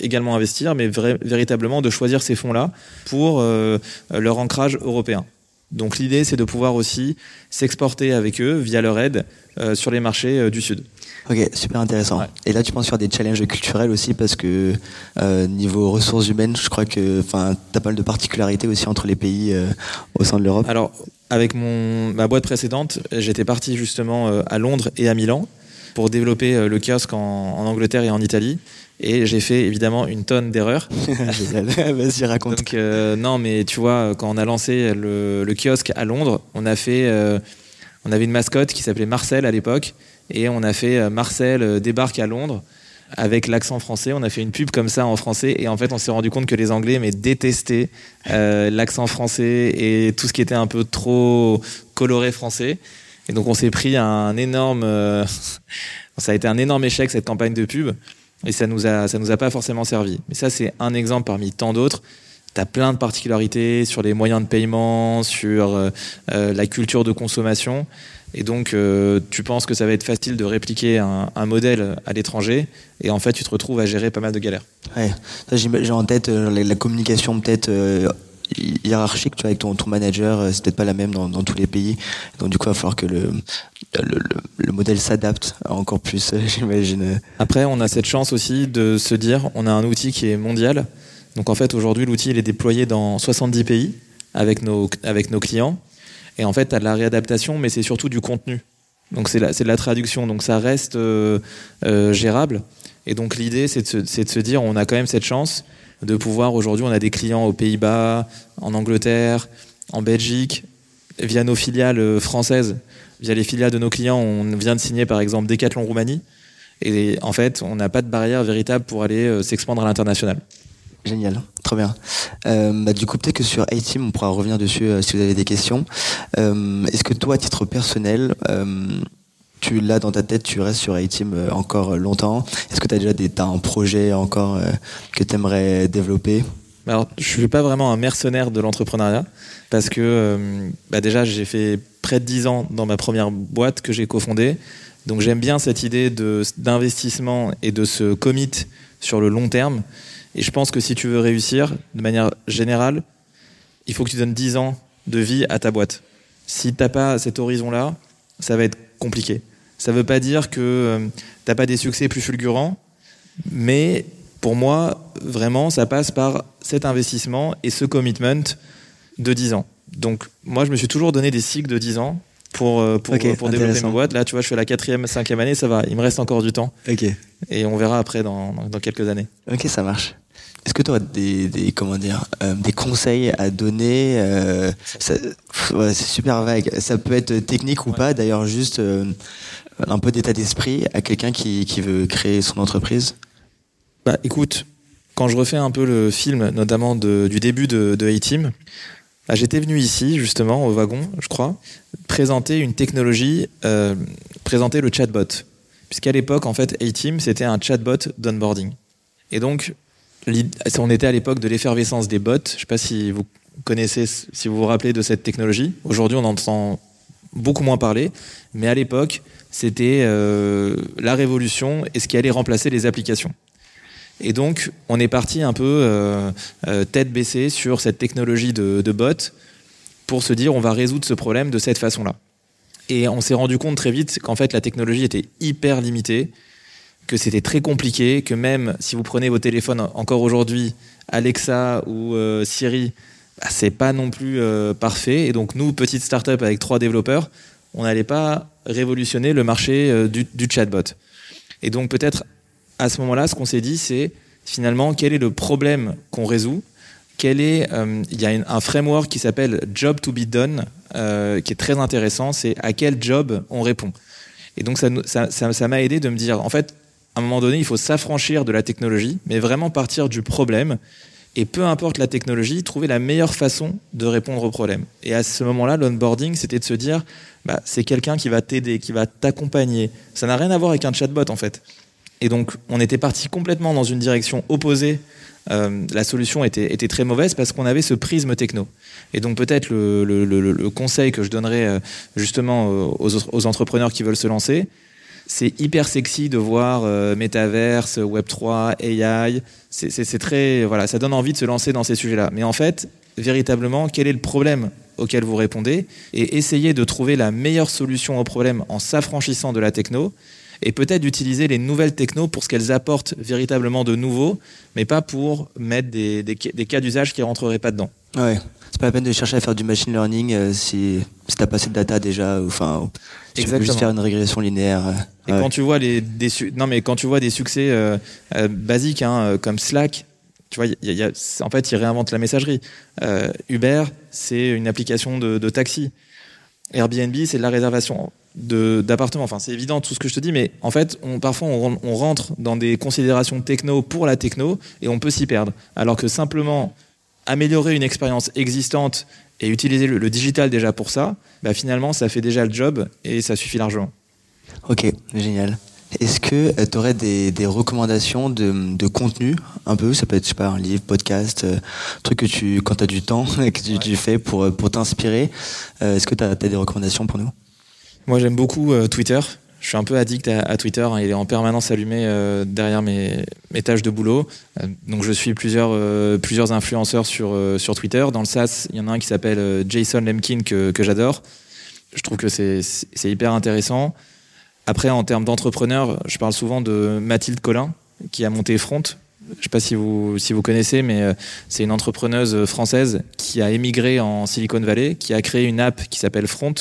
également investir, mais véritablement de choisir ces fonds-là pour euh, leur ancrage européen. Donc l'idée, c'est de pouvoir aussi s'exporter avec eux via leur aide euh, sur les marchés euh, du Sud. Ok, super intéressant. Et là, tu penses sur des challenges culturels aussi parce que niveau ressources humaines, je crois que tu as pas mal de particularités aussi entre les pays au sein de l'Europe. Alors, avec mon, ma boîte précédente, j'étais parti justement à Londres et à Milan pour développer le kiosque en, en Angleterre et en Italie. Et j'ai fait évidemment une tonne d'erreurs. Vas-y, raconte. Donc, euh, non, mais tu vois, quand on a lancé le, kiosque à Londres, on a fait, euh, on avait une mascotte qui s'appelait Marcel à l'époque, et on a fait euh, Marcel débarque à Londres avec l'accent français. On a fait une pub comme ça en français, et en fait, on s'est rendu compte que les Anglais mais détestaient l'accent français et tout ce qui était un peu trop coloré français. Et donc, on s'est pris un énorme, ça a été un énorme échec cette campagne de pub. Et ça nous a, ça nous a pas forcément servi. Mais ça, c'est un exemple parmi tant d'autres. Tu as plein de particularités sur les moyens de paiement, sur euh, euh, la culture de consommation. Et donc, euh, tu penses que ça va être facile de répliquer un, modèle à l'étranger, et en fait, tu te retrouves à gérer pas mal de galères. Ouais, j'ai en tête la, communication peut-être hiérarchique tu vois, avec ton, ton manager, c'est peut-être pas la même dans, dans, tous les pays. Donc du coup, il va falloir que le, le, le, modèle s'adapte encore plus, j'imagine. Après, on a cette chance aussi de se dire, on a un outil qui est mondial. Donc en fait, aujourd'hui, l'outil il est déployé dans 70 pays avec nos, avec nos clients. Et en fait, tu as de la réadaptation, mais c'est surtout du contenu. Donc c'est de la traduction, donc ça reste euh, euh, gérable. Et donc l'idée, c'est de, de, se dire, on a quand même cette chance de pouvoir, aujourd'hui, on a des clients aux Pays-Bas, en Angleterre, en Belgique, via nos filiales euh, françaises via les filiales de nos clients, on vient de signer par exemple Decathlon Roumanie. Et en fait, on n'a pas de barrière véritable pour aller euh, s'expandre à l'international. Génial, très bien. Euh, bah, du coup, peut-être que sur A-Team, on pourra revenir dessus si vous avez des questions. Est-ce que toi, à titre personnel, tu l'as dans ta tête, tu restes sur A-Team encore longtemps Est-ce que tu as déjà des, as un projet encore que tu aimerais développer alors, je suis pas vraiment un mercenaire de l'entrepreneuriat parce que bah déjà j'ai fait près de 10 ans dans ma première boîte que j'ai cofondée. Donc j'aime bien cette idée d'investissement et de se commit sur le long terme. Et je pense que si tu veux réussir de manière générale, il faut que tu donnes 10 ans de vie à ta boîte. Si tu n'as pas cet horizon-là, ça va être compliqué. Ça ne veut pas dire que euh, tu n'as pas des succès plus fulgurants, mais pour moi, vraiment, ça passe par cet investissement et ce commitment de 10 ans. Donc, moi, je me suis toujours donné des cycles de 10 ans pour, euh, pour, pour développer ma boîte. Là, tu vois, je à la quatrième, cinquième année, ça va. Il me reste encore du temps. Ok. Et on verra après dans, dans quelques années. Ok, ça marche. Est-ce que tu aurais des, des, comment dire, euh, des conseils à donner euh, C'est super vague. Ça peut être technique ou pas. D'ailleurs, juste un peu d'état d'esprit à quelqu'un qui, qui veut créer son entreprise? Bah, écoute, quand je refais un peu le film, notamment du début de, de A-Team, bah, j'étais venu ici, justement, au wagon, je crois, présenter une technologie, euh, présenter le chatbot. Puisqu'à l'époque, en fait, A-Team, c'était un chatbot d'onboarding. Et donc, on était à l'époque de l'effervescence des bots. Je ne sais pas si vous connaissez, si vous vous rappelez de cette technologie. Aujourd'hui, on entend beaucoup moins parler. Mais à l'époque, c'était euh, la révolution et ce qui allait remplacer les applications. Et donc, on est parti un peu euh, euh, tête baissée sur cette technologie de, de bot pour se dire on va résoudre ce problème de cette façon-là. Et on s'est rendu compte très vite qu'en fait la technologie était hyper limitée, que c'était très compliqué, que même si vous prenez vos téléphones encore aujourd'hui, Alexa ou euh, Siri, bah, c'est pas non plus parfait. Et donc nous, petite startup avec trois développeurs, on n'allait pas révolutionner le marché du, du chatbot. Et donc peut-être à ce moment-là, ce qu'on s'est dit, c'est finalement quel est le problème qu'on résout? Quel est, euh, il y a un framework qui s'appelle Job to be done, euh, qui est très intéressant. C'est à quel job on répond? Et donc ça m'a aidé de me dire, en fait, à un moment donné, il faut s'affranchir de la technologie, mais vraiment partir du problème. Et peu importe la technologie, trouver la meilleure façon de répondre au problème. Et à ce moment-là, l'onboarding, c'était de se dire, bah, c'est quelqu'un qui va t'aider, qui va t'accompagner. Ça n'a rien à voir avec un chatbot, en fait. Et donc, on était parti complètement dans une direction opposée. Euh, la solution était, très mauvaise parce qu'on avait ce prisme techno. Et donc, peut-être le, conseil que je donnerais euh, justement euh, aux, entrepreneurs qui veulent se lancer, c'est hyper sexy de voir euh, métaverse, Web3, AI. C'est très, voilà, ça donne envie de se lancer dans ces sujets-là. Mais en fait, véritablement, quel est le problème auquel vous répondez et essayez de trouver la meilleure solution au problème en s'affranchissant de la techno et peut-être d'utiliser les nouvelles technos pour ce qu'elles apportent véritablement de nouveau, mais pas pour mettre des, cas d'usage qui rentreraient pas dedans. C'est pas la peine de chercher à faire du machine learning euh, si, si t'as pas assez de data déjà, enfin, tu peux juste faire une régression linéaire. Euh, et quand tu vois les des non mais quand tu vois des succès euh, basiques hein, comme Slack, tu vois, y y a, en fait, ils réinventent la messagerie. Uber, c'est une application de, de taxi. Airbnb, c'est de la réservation d'appartements. Enfin, c'est évident tout ce que je te dis, mais en fait, on, parfois, on, on, rentre dans des considérations techno pour la techno et on peut s'y perdre. Alors que simplement améliorer une expérience existante et utiliser le, digital déjà pour ça, bah finalement, ça fait déjà le job et ça suffit largement. Ok, génial. Est-ce que euh, tu aurais des, des recommandations de, de, contenu un peu? Ça peut être, je sais pas, un livre, podcast, euh, truc que tu, quand tu as du temps, que tu, tu fais pour, euh, pour t'inspirer. Est-ce que tu as, as, des recommandations pour nous? Moi, j'aime beaucoup euh, Twitter. Je suis un peu addict à, Twitter. Hein. Il est en permanence allumé euh, derrière mes, tâches de boulot. Euh, donc, je suis plusieurs, plusieurs influenceurs sur, Twitter. Dans le SaaS, il y en a un qui s'appelle Jason Lemkin que, que j'adore. Je trouve que c'est hyper intéressant. Après, en termes d'entrepreneur, je parle souvent de Mathilde Collin, qui a monté Front. Je ne sais pas si vous, si vous connaissez, mais c'est une entrepreneuse française qui a émigré en Silicon Valley, qui a créé une app qui s'appelle Front,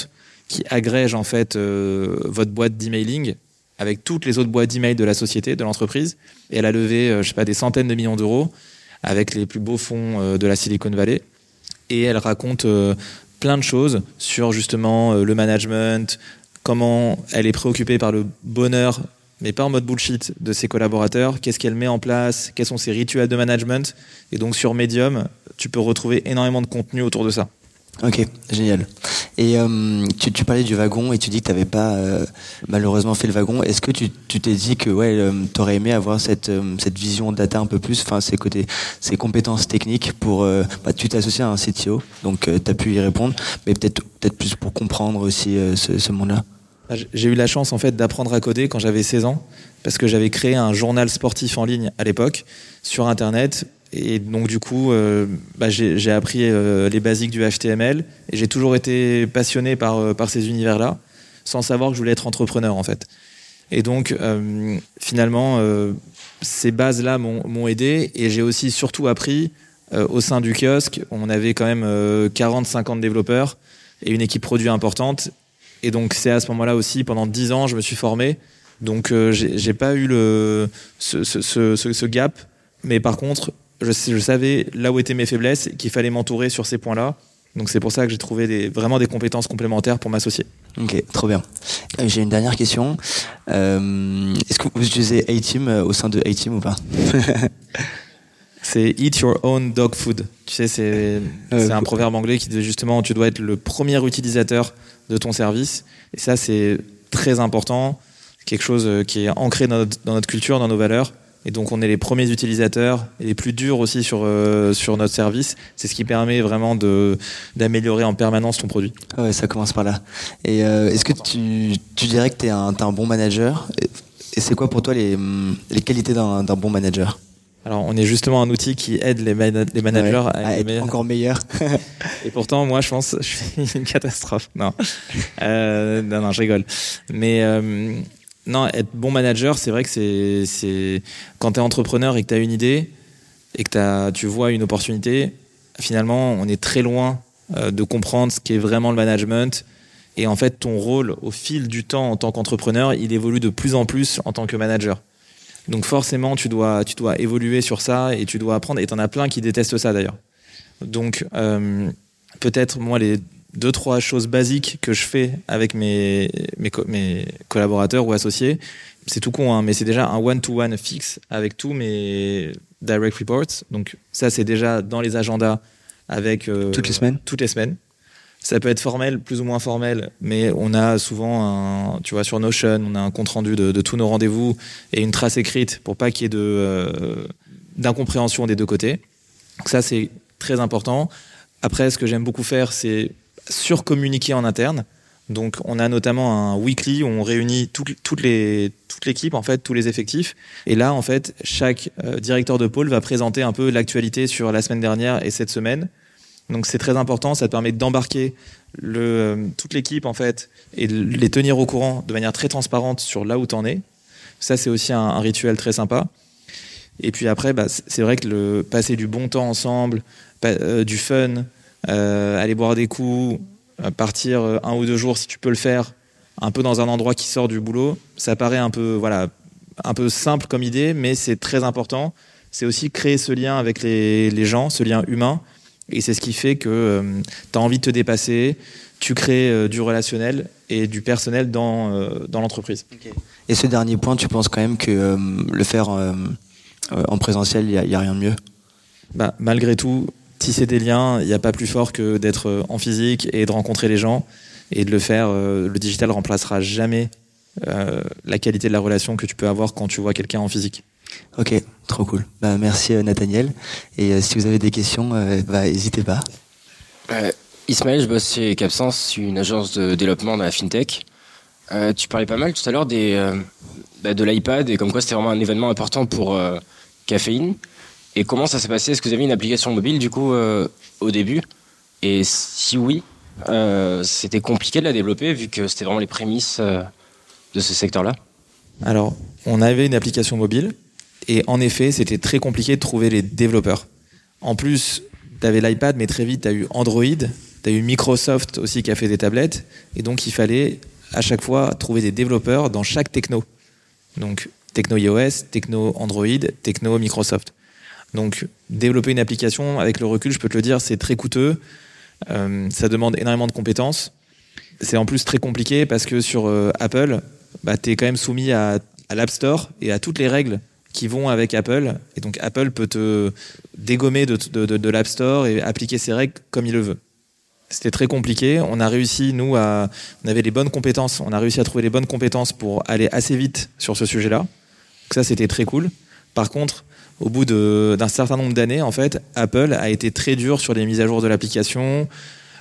qui agrège en fait euh, votre boîte d'emailing avec toutes les autres boîtes d'email de la société, de l'entreprise. Et elle a levé, euh, je sais pas, des centaines de millions d'euros avec les plus beaux fonds euh, de la Silicon Valley. Et elle raconte plein de choses sur justement le management, comment elle est préoccupée par le bonheur, mais pas en mode bullshit, de ses collaborateurs, qu'est-ce qu'elle met en place, quels sont ses rituels de management? Et donc sur Medium, tu peux retrouver énormément de contenu autour de ça. Ok, génial. Et euh, tu, tu, parlais du wagon et tu dis que tu n'avais pas euh, malheureusement fait le wagon. Est-ce que tu t'es dit que ouais, euh, tu aurais aimé avoir cette, cette vision data un peu plus, enfin ces, côtés, ces compétences techniques pour... Bah, tu t'es associé à un CTO, donc tu as pu y répondre, mais peut-être peut plus pour comprendre aussi ce, ce monde-là? Ah, j'ai eu la chance en fait d'apprendre à coder quand j'avais 16 ans parce que j'avais créé un journal sportif en ligne à l'époque sur internet et donc du coup, euh, bah, j'ai appris euh, les basiques du HTML et j'ai toujours été passionné par, euh, par ces univers-là, sans savoir que je voulais être entrepreneur en fait. Et donc finalement, ces bases-là m'ont aidé et j'ai aussi surtout appris au sein du kiosque, on avait quand même 40-50 développeurs et une équipe produit importante. Et donc c'est à ce moment-là aussi, pendant 10 ans, je me suis formé. Donc j'ai pas eu le, ce gap. Mais par contre, je, je, savais là où étaient mes faiblesses, qu'il fallait m'entourer sur ces points-là. Donc c'est pour ça que j'ai trouvé des, vraiment des compétences complémentaires pour m'associer. Ok, trop bien. Euh, j'ai une dernière question. Euh, Est-ce que vous utilisez A-Team euh, au sein de A-Team ou pas? C'est eat your own dog food. Tu sais, c'est euh, un proverbe anglais qui dit justement tu dois être le premier utilisateur de ton service. Et ça, c'est très important. Quelque chose qui est ancré dans notre, culture, dans nos valeurs. Et donc, on est les premiers utilisateurs et les plus durs aussi sur, euh, sur notre service. C'est ce qui permet vraiment d'améliorer en permanence ton produit. Ah ouais, ça commence par là. Et est-ce que tu, tu, dirais que tu es, un bon manager? Et c'est quoi pour toi les, les qualités d'un bon manager? Alors, on est justement un outil qui aide les, les managers à, être encore meilleurs. et pourtant, moi, je pense, je suis une catastrophe. Non, euh, non, non, je rigole. Mais euh, non, être bon manager, c'est vrai que c'est, c'est quand tu es entrepreneur et que tu as une idée et que tu vois une opportunité, finalement, on est très loin euh, de comprendre ce qu'est vraiment le management. Et en fait, ton rôle au fil du temps en tant qu'entrepreneur, il évolue de plus en plus en tant que manager. Donc forcément, tu dois, tu dois évoluer sur ça et tu dois apprendre. Et tu en as plein qui détestent ça d'ailleurs. Donc euh, peut-être moi les deux trois choses basiques que je fais avec mes mes, mes collaborateurs ou associés, c'est tout con, hein, mais c'est déjà un one-to-one fixe avec tous mes direct reports. Donc ça c'est déjà dans les agendas avec euh, toutes les semaines. Toutes les semaines. Ça peut être formel, plus ou moins formel, mais on a souvent, un, tu vois, sur Notion, on a un compte rendu de, tous nos rendez-vous et une trace écrite pour pas qu'il y ait de, euh, d'incompréhension des deux côtés. Donc ça, c'est très important. Après, ce que j'aime beaucoup faire, c'est surcommuniquer en interne. Donc, on a notamment un weekly où on réunit toute les, toute l'équipe, en fait, tous les effectifs. Et là, en fait, chaque euh, directeur de pôle va présenter un peu l'actualité sur la semaine dernière et cette semaine. Donc c'est très important, ça te permet d'embarquer le, euh, toute l'équipe en fait et de les tenir au courant de manière très transparente sur là où tu en es. Ça c'est aussi un, rituel très sympa. Et puis après, bah, c'est vrai que le passer du bon temps ensemble, euh, du fun, aller boire des coups, partir un ou deux jours si tu peux le faire, un peu dans un endroit qui sort du boulot, ça paraît un peu voilà un peu simple comme idée, mais c'est très important. C'est aussi créer ce lien avec les, les gens, ce lien humain et c'est ce qui fait que euh, tu as envie de te dépasser, tu crées euh, du relationnel et du personnel dans, euh, dans l'entreprise. Et ce dernier point, tu penses quand même que le faire en présentiel, il n'y a, rien de mieux? Bah, Malgré tout, tisser des liens, il n'y a pas plus fort que d'être en physique et de rencontrer les gens. Et de le faire, le digital remplacera jamais la qualité de la relation que tu peux avoir quand tu vois quelqu'un en physique. Ok, trop cool. Bah, merci euh, Nathaniel. Et euh, si vous avez des questions, euh, bah, n'hésitez pas. Ismaël, je bosse chez Capsens, une agence de développement dans la fintech. tu parlais pas mal tout à l'heure des, bah, de l'iPad et comme quoi c'était vraiment un événement important pour Caféine. Et comment ça s'est passé? Est-ce que vous avez une application mobile du coup au début? Et si oui, c'était compliqué de la développer vu que c'était vraiment les prémices de ce secteur-là? Alors, on avait une application mobile et en effet, c'était très compliqué de trouver les développeurs. En plus, tu avais l'iPad, mais très vite, tu as eu Android, tu as eu Microsoft aussi qui a fait des tablettes. Et donc, il fallait à chaque fois trouver des développeurs dans chaque techno. Donc, techno iOS, techno Android, techno Microsoft. Donc, développer une application, avec le recul, je peux te le dire, c'est très coûteux. Euh, ça demande énormément de compétences. C'est en plus très compliqué parce que sur euh, Apple, bah, tu es quand même soumis à, l'App Store et à toutes les règles qui vont avec Apple. Et donc Apple peut te dégommer de, de, l'App Store et appliquer ses règles comme il le veut. C'était très compliqué. On a réussi, nous, à, on avait les bonnes compétences. On a réussi à trouver les bonnes compétences pour aller assez vite sur ce sujet-là. Donc ça, c'était très cool. Par contre, au bout d'un certain nombre d'années, en fait, Apple a été très dur sur les mises à jour de l'application,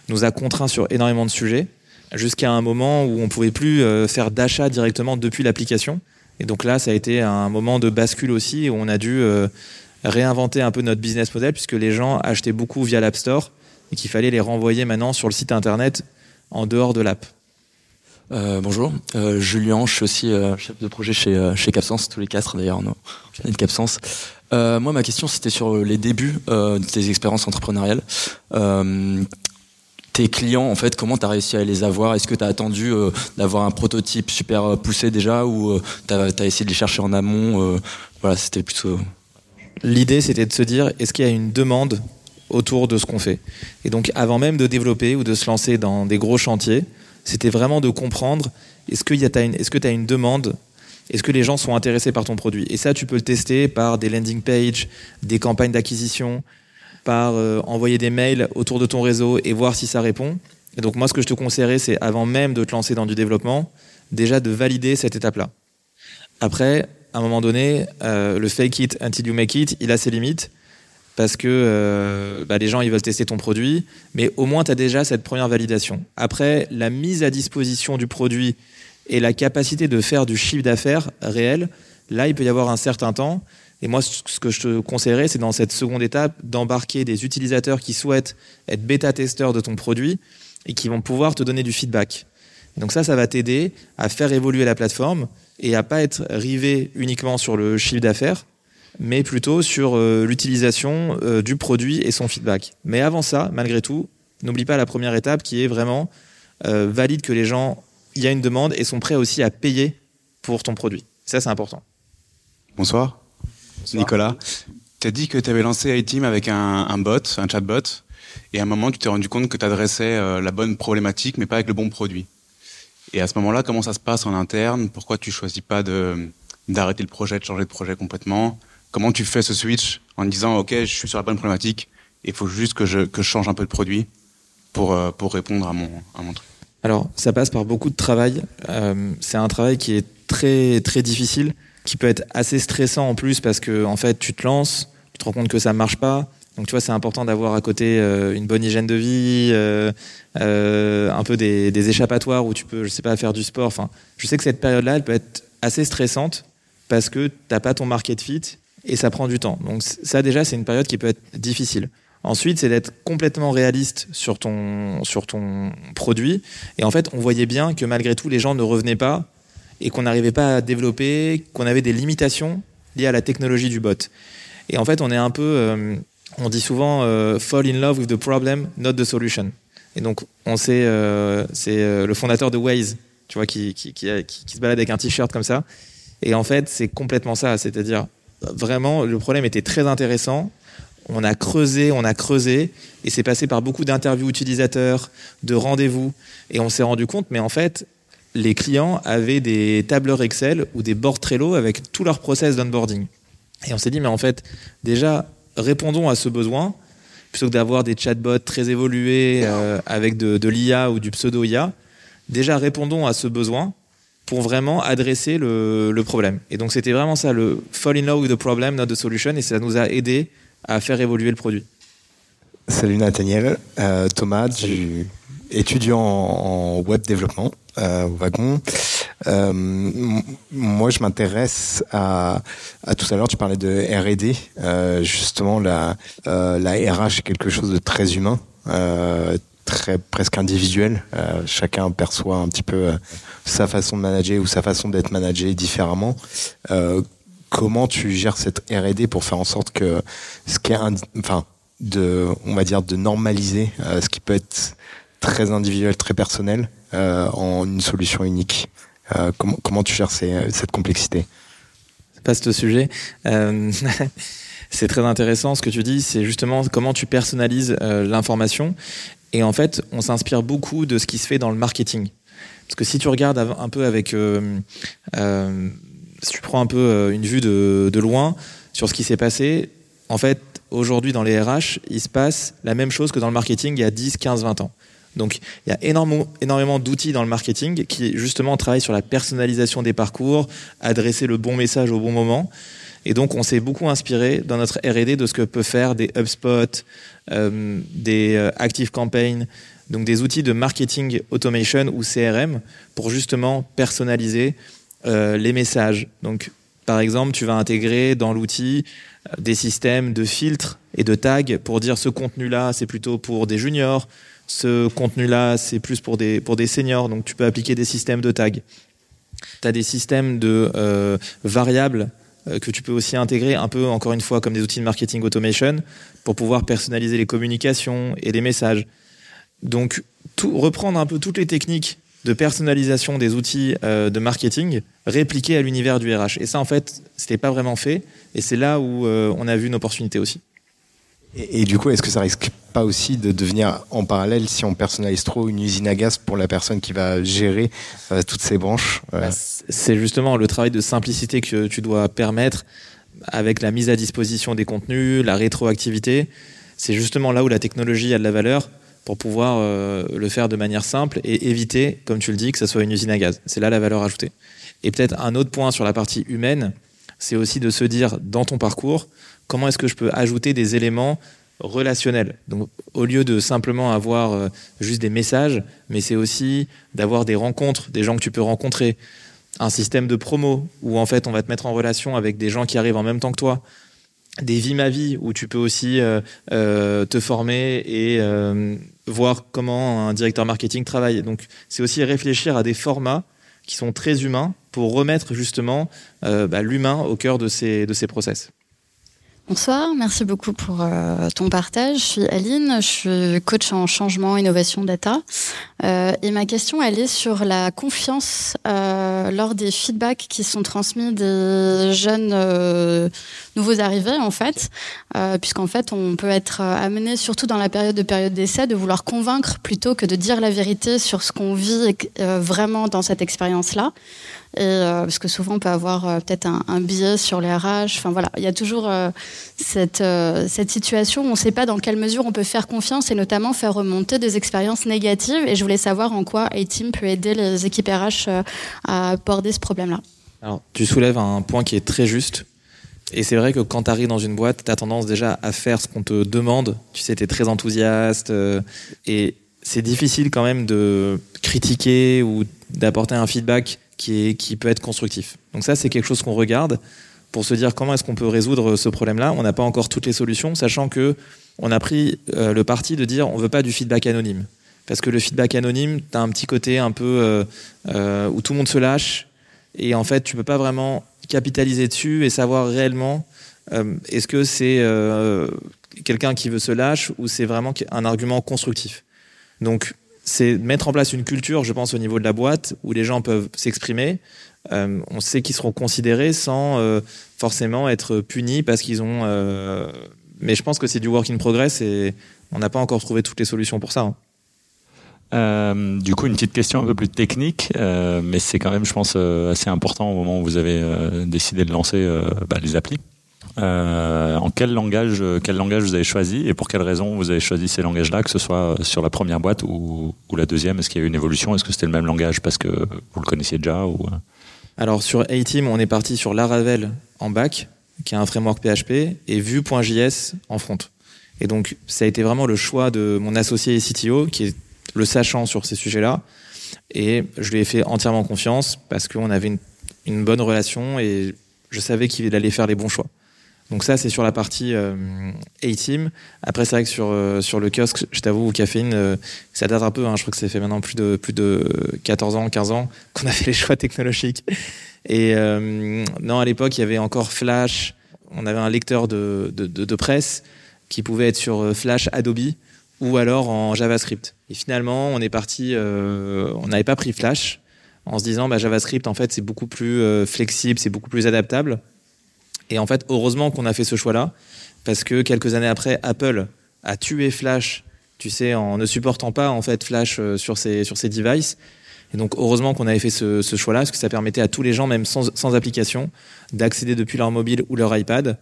nous a contraints sur énormément de sujets, jusqu'à un moment où on pouvait plus euh, faire d'achat directement depuis l'application. Et donc là, ça a été un moment de bascule aussi où on a dû euh, réinventer un peu notre business model puisque les gens achetaient beaucoup via l'App Store et qu'il fallait les renvoyer maintenant sur le site internet en dehors de l'app. Euh, bonjour, Julien, je suis aussi chef de projet chez, chez Capsens, tous les quatre d'ailleurs, non, de Capsens. moi, ma question, c'était sur les débuts de tes expériences entrepreneuriales tes clients, en fait, comment tu as réussi à les avoir? Est-ce que tu as attendu euh, d'avoir un prototype super euh, poussé déjà ou euh, tu as, essayé de les chercher en amont Voilà, c'était plutôt. L'idée, c'était de se dire est-ce qu'il y a une demande autour de ce qu'on fait? Et donc, avant même de développer ou de se lancer dans des gros chantiers, c'était vraiment de comprendre est-ce que tu as, une demande Est-ce que les gens sont intéressés par ton produit? Et ça, tu peux le tester par des landing pages, des campagnes d'acquisition, par euh, envoyer des mails autour de ton réseau et voir si ça répond. Et donc moi, ce que je te conseillerais, c'est avant même de te lancer dans du développement, déjà de valider cette étape-là. Après, à un moment donné, euh, le fake it until you make it, il a ses limites parce que euh, bah, les gens ils veulent tester ton produit, mais au moins tu as déjà cette première validation. Après, la mise à disposition du produit et la capacité de faire du chiffre d'affaires réel, là il peut y avoir un certain temps. Et moi, ce que je te conseillerais, c'est dans cette seconde étape d'embarquer des utilisateurs qui souhaitent être bêta-testeurs de ton produit et qui vont pouvoir te donner du feedback. Donc ça, ça va t'aider à faire évoluer la plateforme et à pas être rivé uniquement sur le chiffre d'affaires, mais plutôt sur euh, l'utilisation euh, du produit et son feedback. Mais avant ça, malgré tout, n'oublie pas la première étape qui est vraiment euh, valide que les gens, il y a une demande et sont prêts aussi à payer pour ton produit. Ça, c'est important. Bonsoir. Nicolas. Tu as dit que tu avais lancé iTeam avec un, un, bot, un chatbot, et à un moment, tu t'es rendu compte que tu adressais la bonne problématique, mais pas avec le bon produit. Et à ce moment-là, comment ça se passe en interne? Pourquoi tu choisis pas de d'arrêter le projet, de changer de projet complètement? Comment tu fais ce switch en disant ok, je suis sur la bonne problématique, il faut juste que je, que je change un peu de produit pour, euh, pour répondre à mon, à mon truc? Alors, ça passe par beaucoup de travail. Euh, c'est un travail qui est très très difficile, qui peut être assez stressant en plus parce que en fait, tu te lances, tu te rends compte que ça marche pas, donc tu vois, c'est important d'avoir à côté euh, une bonne hygiène de vie, euh, un peu des, des, échappatoires où tu peux, je sais pas, faire du sport. Enfin, je sais que cette période-là, elle peut être assez stressante parce que t'as pas ton market fit et ça prend du temps. Donc ça déjà, c'est une période qui peut être difficile. Ensuite, c'est d'être complètement réaliste sur ton, produit. Et en fait, on voyait bien que malgré tout, les gens ne revenaient pas et qu'on n'arrivait pas à développer, qu'on avait des limitations liées à la technologie du bot. Et en fait, on est un peu on dit souvent euh, fall in love with the problem, not the solution. Et donc, on sait, euh, c'est euh, le fondateur de Waze, tu vois, qui, qui, se balade avec un t-shirt comme ça. Et en fait, c'est complètement ça. C'est-à-dire, vraiment, le problème était très intéressant. On a creusé, on a creusé, et c'est passé par beaucoup d'interviews utilisateurs, de rendez-vous, et on s'est rendu compte, mais en fait, les clients avaient des tableurs Excel ou des boards Trello avec tout leur process d'onboarding. Et on s'est dit, mais en fait, déjà, répondons à ce besoin plutôt que d'avoir des chatbots très évolués euh, avec de, l'IA ou du pseudo-IA. Déjà, répondons à ce besoin pour vraiment adresser le, problème. Et donc, c'était vraiment ça, le fall in love with the problem, not the solution, et ça nous a aidé à faire évoluer le produit. Salut Nathaniel, euh, Thomas, du étudiant en web développement euh, au wagon. Euh, moi, je m'intéresse à, à, tout à l'heure, tu parlais de R&D. Euh, justement, la, euh, la RH est quelque chose de très humain, euh, très presque individuel. Euh, chacun perçoit un petit peu sa façon de manager ou sa façon d'être managé différemment. Comment tu gères cette R&D pour faire en sorte que ce qui est, enfin, de, on va dire, de normaliser ce qui peut être très individuel, très personnel, en une solution unique? Euh, comment, comment, tu gères cette complexité? C'est pas ce sujet. Euh, c'est très intéressant ce que tu dis. C'est justement comment tu personnalises euh, l'information. Et en fait, on s'inspire beaucoup de ce qui se fait dans le marketing. Parce que si tu regardes un peu avec, si tu prends un peu une vue de, loin sur ce qui s'est passé, en fait, aujourd'hui dans les RH, il se passe la même chose que dans le marketing il y a 10, 15, 20 ans. Donc il y a énormément, énormément d'outils dans le marketing qui justement travaillent sur la personnalisation des parcours, adresser le bon message au bon moment. Et donc on s'est beaucoup inspiré dans notre R&D de ce que peut faire des HubSpot, euh, des euh, Active Campaign, donc des outils de marketing automation ou CRM pour justement personnaliser euh, les messages. Donc par exemple, tu vas intégrer dans l'outil des systèmes de filtres et de tags pour dire ce contenu-là, c'est plutôt pour des juniors, ce contenu-là, c'est plus pour des, pour des seniors, donc tu peux appliquer des systèmes de tags. Tu as des systèmes de euh, variables euh, que tu peux aussi intégrer un peu, encore une fois, comme des outils de marketing automation pour pouvoir personnaliser les communications et les messages. Donc, reprendre un peu toutes les techniques de personnalisation des outils euh, de marketing répliqués à l'univers du RH. Et ça, en fait, c'était pas vraiment fait. Et c'est là où on a vu une opportunité aussi. Et, du coup, est-ce que ça risque pas aussi de devenir en parallèle, si on personnalise trop, une usine à gaz pour la personne qui va gérer euh, toutes ces branches bah, C'est justement le travail de simplicité que tu dois permettre avec la mise à disposition des contenus, la rétroactivité. C'est justement là où la technologie a de la valeur pour pouvoir euh, le faire de manière simple et éviter, comme tu le dis, que ce soit une usine à gaz. C'est là la valeur ajoutée. Et peut-être un autre point sur la partie humaine, c'est aussi de se dire dans ton parcours, comment est-ce que je peux ajouter des éléments relationnels? Donc, au lieu de simplement avoir euh, juste des messages, mais c'est aussi d'avoir des rencontres, des gens que tu peux rencontrer, un système de promo où en fait on va te mettre en relation avec des gens qui arrivent en même temps que toi, des vies ma vie où tu peux aussi euh, te former et voir comment un directeur marketing travaille. Donc, c'est aussi réfléchir à des formats qui sont très humains pour remettre justement bah, l'humain au cœur de ces, de ces process. Bonsoir, merci beaucoup pour euh, ton partage. Je suis Aline, je suis coach en changement, innovation, data. Euh, et ma question, elle est sur la confiance euh, lors des feedbacks qui sont transmis des jeunes nouveaux arrivés, en fait. Puisqu'en fait, on peut être amené, surtout dans la période de période d'essai, de vouloir convaincre plutôt que de dire la vérité sur ce qu'on vit vraiment dans cette expérience-là. Euh, parce que souvent on peut avoir euh, peut-être un, un, biais sur les RH. Enfin voilà, il y a toujours euh, cette, cette situation où on ne sait pas dans quelle mesure on peut faire confiance et notamment faire remonter des expériences négatives. Et je voulais savoir en quoi A-Team peut aider les équipes RH à aborder ce problème-là. Alors, tu soulèves un point qui est très juste. Et c'est vrai que quand tu arrives dans une boîte, tu as tendance déjà à faire ce qu'on te demande. Tu sais, tu es très enthousiaste. et c'est difficile quand même de critiquer ou d'apporter un feedback qui, peut être constructif. Donc ça, c'est quelque chose qu'on regarde pour se dire comment est-ce qu'on peut résoudre ce problème-là. On n'a pas encore toutes les solutions, sachant que on a pris euh, le parti de dire on veut pas du feedback anonyme. Parce que le feedback anonyme, tu as un petit côté un peu euh, euh, où tout le monde se lâche et en fait, tu peux pas vraiment capitaliser dessus et savoir réellement est-ce que c'est quelqu'un qui veut se lâcher ou c'est vraiment un argument constructif. Donc c'est mettre en place une culture, je pense, au niveau de la boîte où les gens peuvent s'exprimer. Euh, on sait qu'ils seront considérés sans euh, forcément être punis parce qu'ils ont. Euh, mais je pense que c'est du work in progress et on n'a pas encore trouvé toutes les solutions pour ça. Hein. du coup, une petite question un peu plus technique, mais c'est quand même, je pense, assez important au moment où vous avez décidé de lancer bah, les applis. Euh, en quel langage, quel langage vous avez choisi et pour quelles raisons vous avez choisi ces langages-là, que ce soit sur la première boîte ou, la deuxième? Est-ce qu'il y a eu une évolution? Est-ce que c'était le même langage parce que vous le connaissiez déjà ou... Euh? Alors sur A-Team, on est parti sur Laravel en back, qui est un framework PHP, et Vue.js en front. Et donc ça a été vraiment le choix de mon associé CTO, qui est le sachant sur ces sujets-là. Et je lui ai fait entièrement confiance parce qu'on avait une, une bonne relation et je savais qu'il allait faire les bons choix. Donc ça, c'est sur la partie euh, A-Team. Après, c'est vrai que sur, euh, sur le kiosque, je t'avoue, caféine, euh, ça date un peu. Hein. je crois que ça fait maintenant plus de, plus de 14 ans, 15 ans qu'on a fait les choix technologiques. Et non, à l'époque, il y avait encore Flash. On avait un lecteur de, de, de, presse qui pouvait être sur Flash Adobe ou alors en JavaScript. Et finalement, on est parti, on n'avait pas pris Flash en se disant bah, JavaScript, en fait, c'est beaucoup plus flexible, c'est beaucoup plus adaptable. Et en fait, heureusement qu'on a fait ce choix-là, parce que quelques années après, Apple a tué Flash, tu sais, en ne supportant pas en fait Flash euh, sur ses, sur ses devices. Et donc, heureusement qu'on avait fait ce, choix-là, parce que ça permettait à tous les gens, même sans, sans application, d'accéder depuis leur mobile ou leur iPad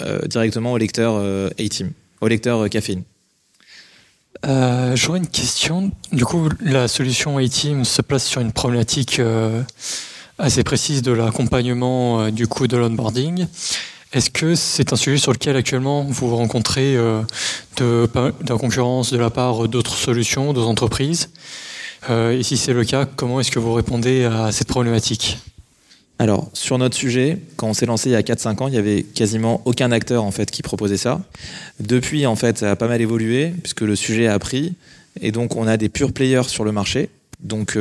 euh, directement au lecteur euh, A-Team, au lecteur Caféine. J'aurais une question. Du coup, la solution A-Team se place sur une problématique assez précise de l'accompagnement euh, du coup de l'onboarding. Est-ce que c'est un sujet sur lequel actuellement vous rencontrez euh, de, la concurrence de la part d'autres solutions, d'autres entreprises? Euh, Et si c'est le cas, comment est-ce que vous répondez à cette problématique? Alors, sur notre sujet, quand on s'est lancé il y a 4-5 ans, il y avait quasiment aucun acteur en fait qui proposait ça. Depuis, en fait, ça a pas mal évolué puisque le sujet a pris et donc on a des pure players sur le marché. Donc,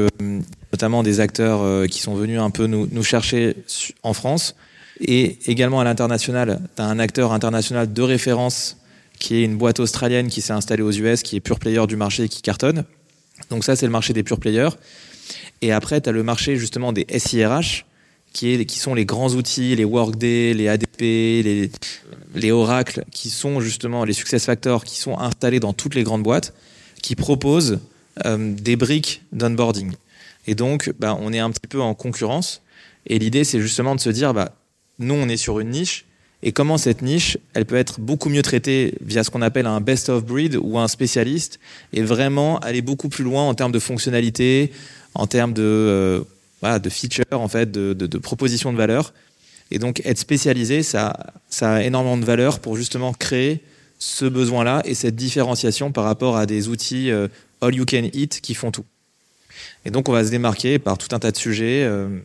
notamment des acteurs euh, qui sont venus un peu nous, chercher en France. Et également à l'international, tu as un acteur international de référence qui est une boîte australienne qui s'est installée aux US, qui est pure player du marché et qui cartonne. Donc ça, c'est le marché des pure players. Et après, tu as le marché justement des SIRH, qui, sont les grands outils, les Workday, les ADP, les, les Oracle, qui sont justement les success factors, qui sont installés dans toutes les grandes boîtes, qui proposent euh, des briques d'onboarding. Et donc, bah, on est un petit peu en concurrence. Et l'idée, c'est justement de se dire, bah, nous, on est sur une niche. Et comment cette niche, elle peut être beaucoup mieux traitée via ce qu'on appelle un best of breed ou un spécialiste, et vraiment aller beaucoup plus loin en termes de fonctionnalité, en termes de, euh, de features, en fait, de, propositions de valeur. Et donc, être spécialisé, ça, ça a énormément de valeur pour justement créer ce besoin-là et cette différenciation par rapport à des outils euh, all you can eat qui font tout. Et donc, on va se démarquer par tout un tas de sujets. Euh,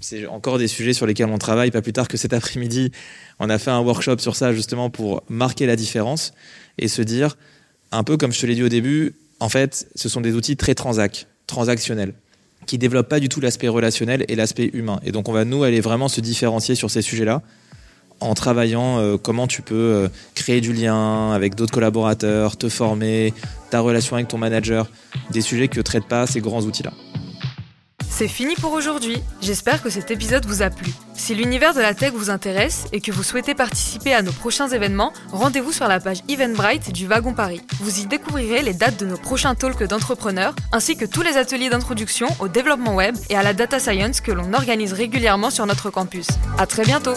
c'est encore des sujets sur lesquels on travaille. Pas plus tard que cet après-midi, on a fait un workshop sur ça justement pour marquer la différence et se dire, un peu comme je te l'ai dit au début, en fait, ce sont des outils très transac, transactionnels qui développent pas du tout l'aspect relationnel et l'aspect humain. Et donc on va nous aller vraiment se différencier sur ces sujets-là en travaillant euh, comment tu peux euh, créer du lien avec d'autres collaborateurs, te former, ta relation avec ton manager, des sujets que traitent pas ces grands outils-là. C'est fini pour aujourd'hui. J'espère que cet épisode vous a plu. Si l'univers de la tech vous intéresse et que vous souhaitez participer à nos prochains événements, rendez-vous sur la page Eventbrite du Wagon Paris. Vous y découvrirez les dates de nos prochains talks d'entrepreneurs, ainsi que tous les ateliers d'introduction au développement web et à la data science que l'on organise régulièrement sur notre campus. À très bientôt!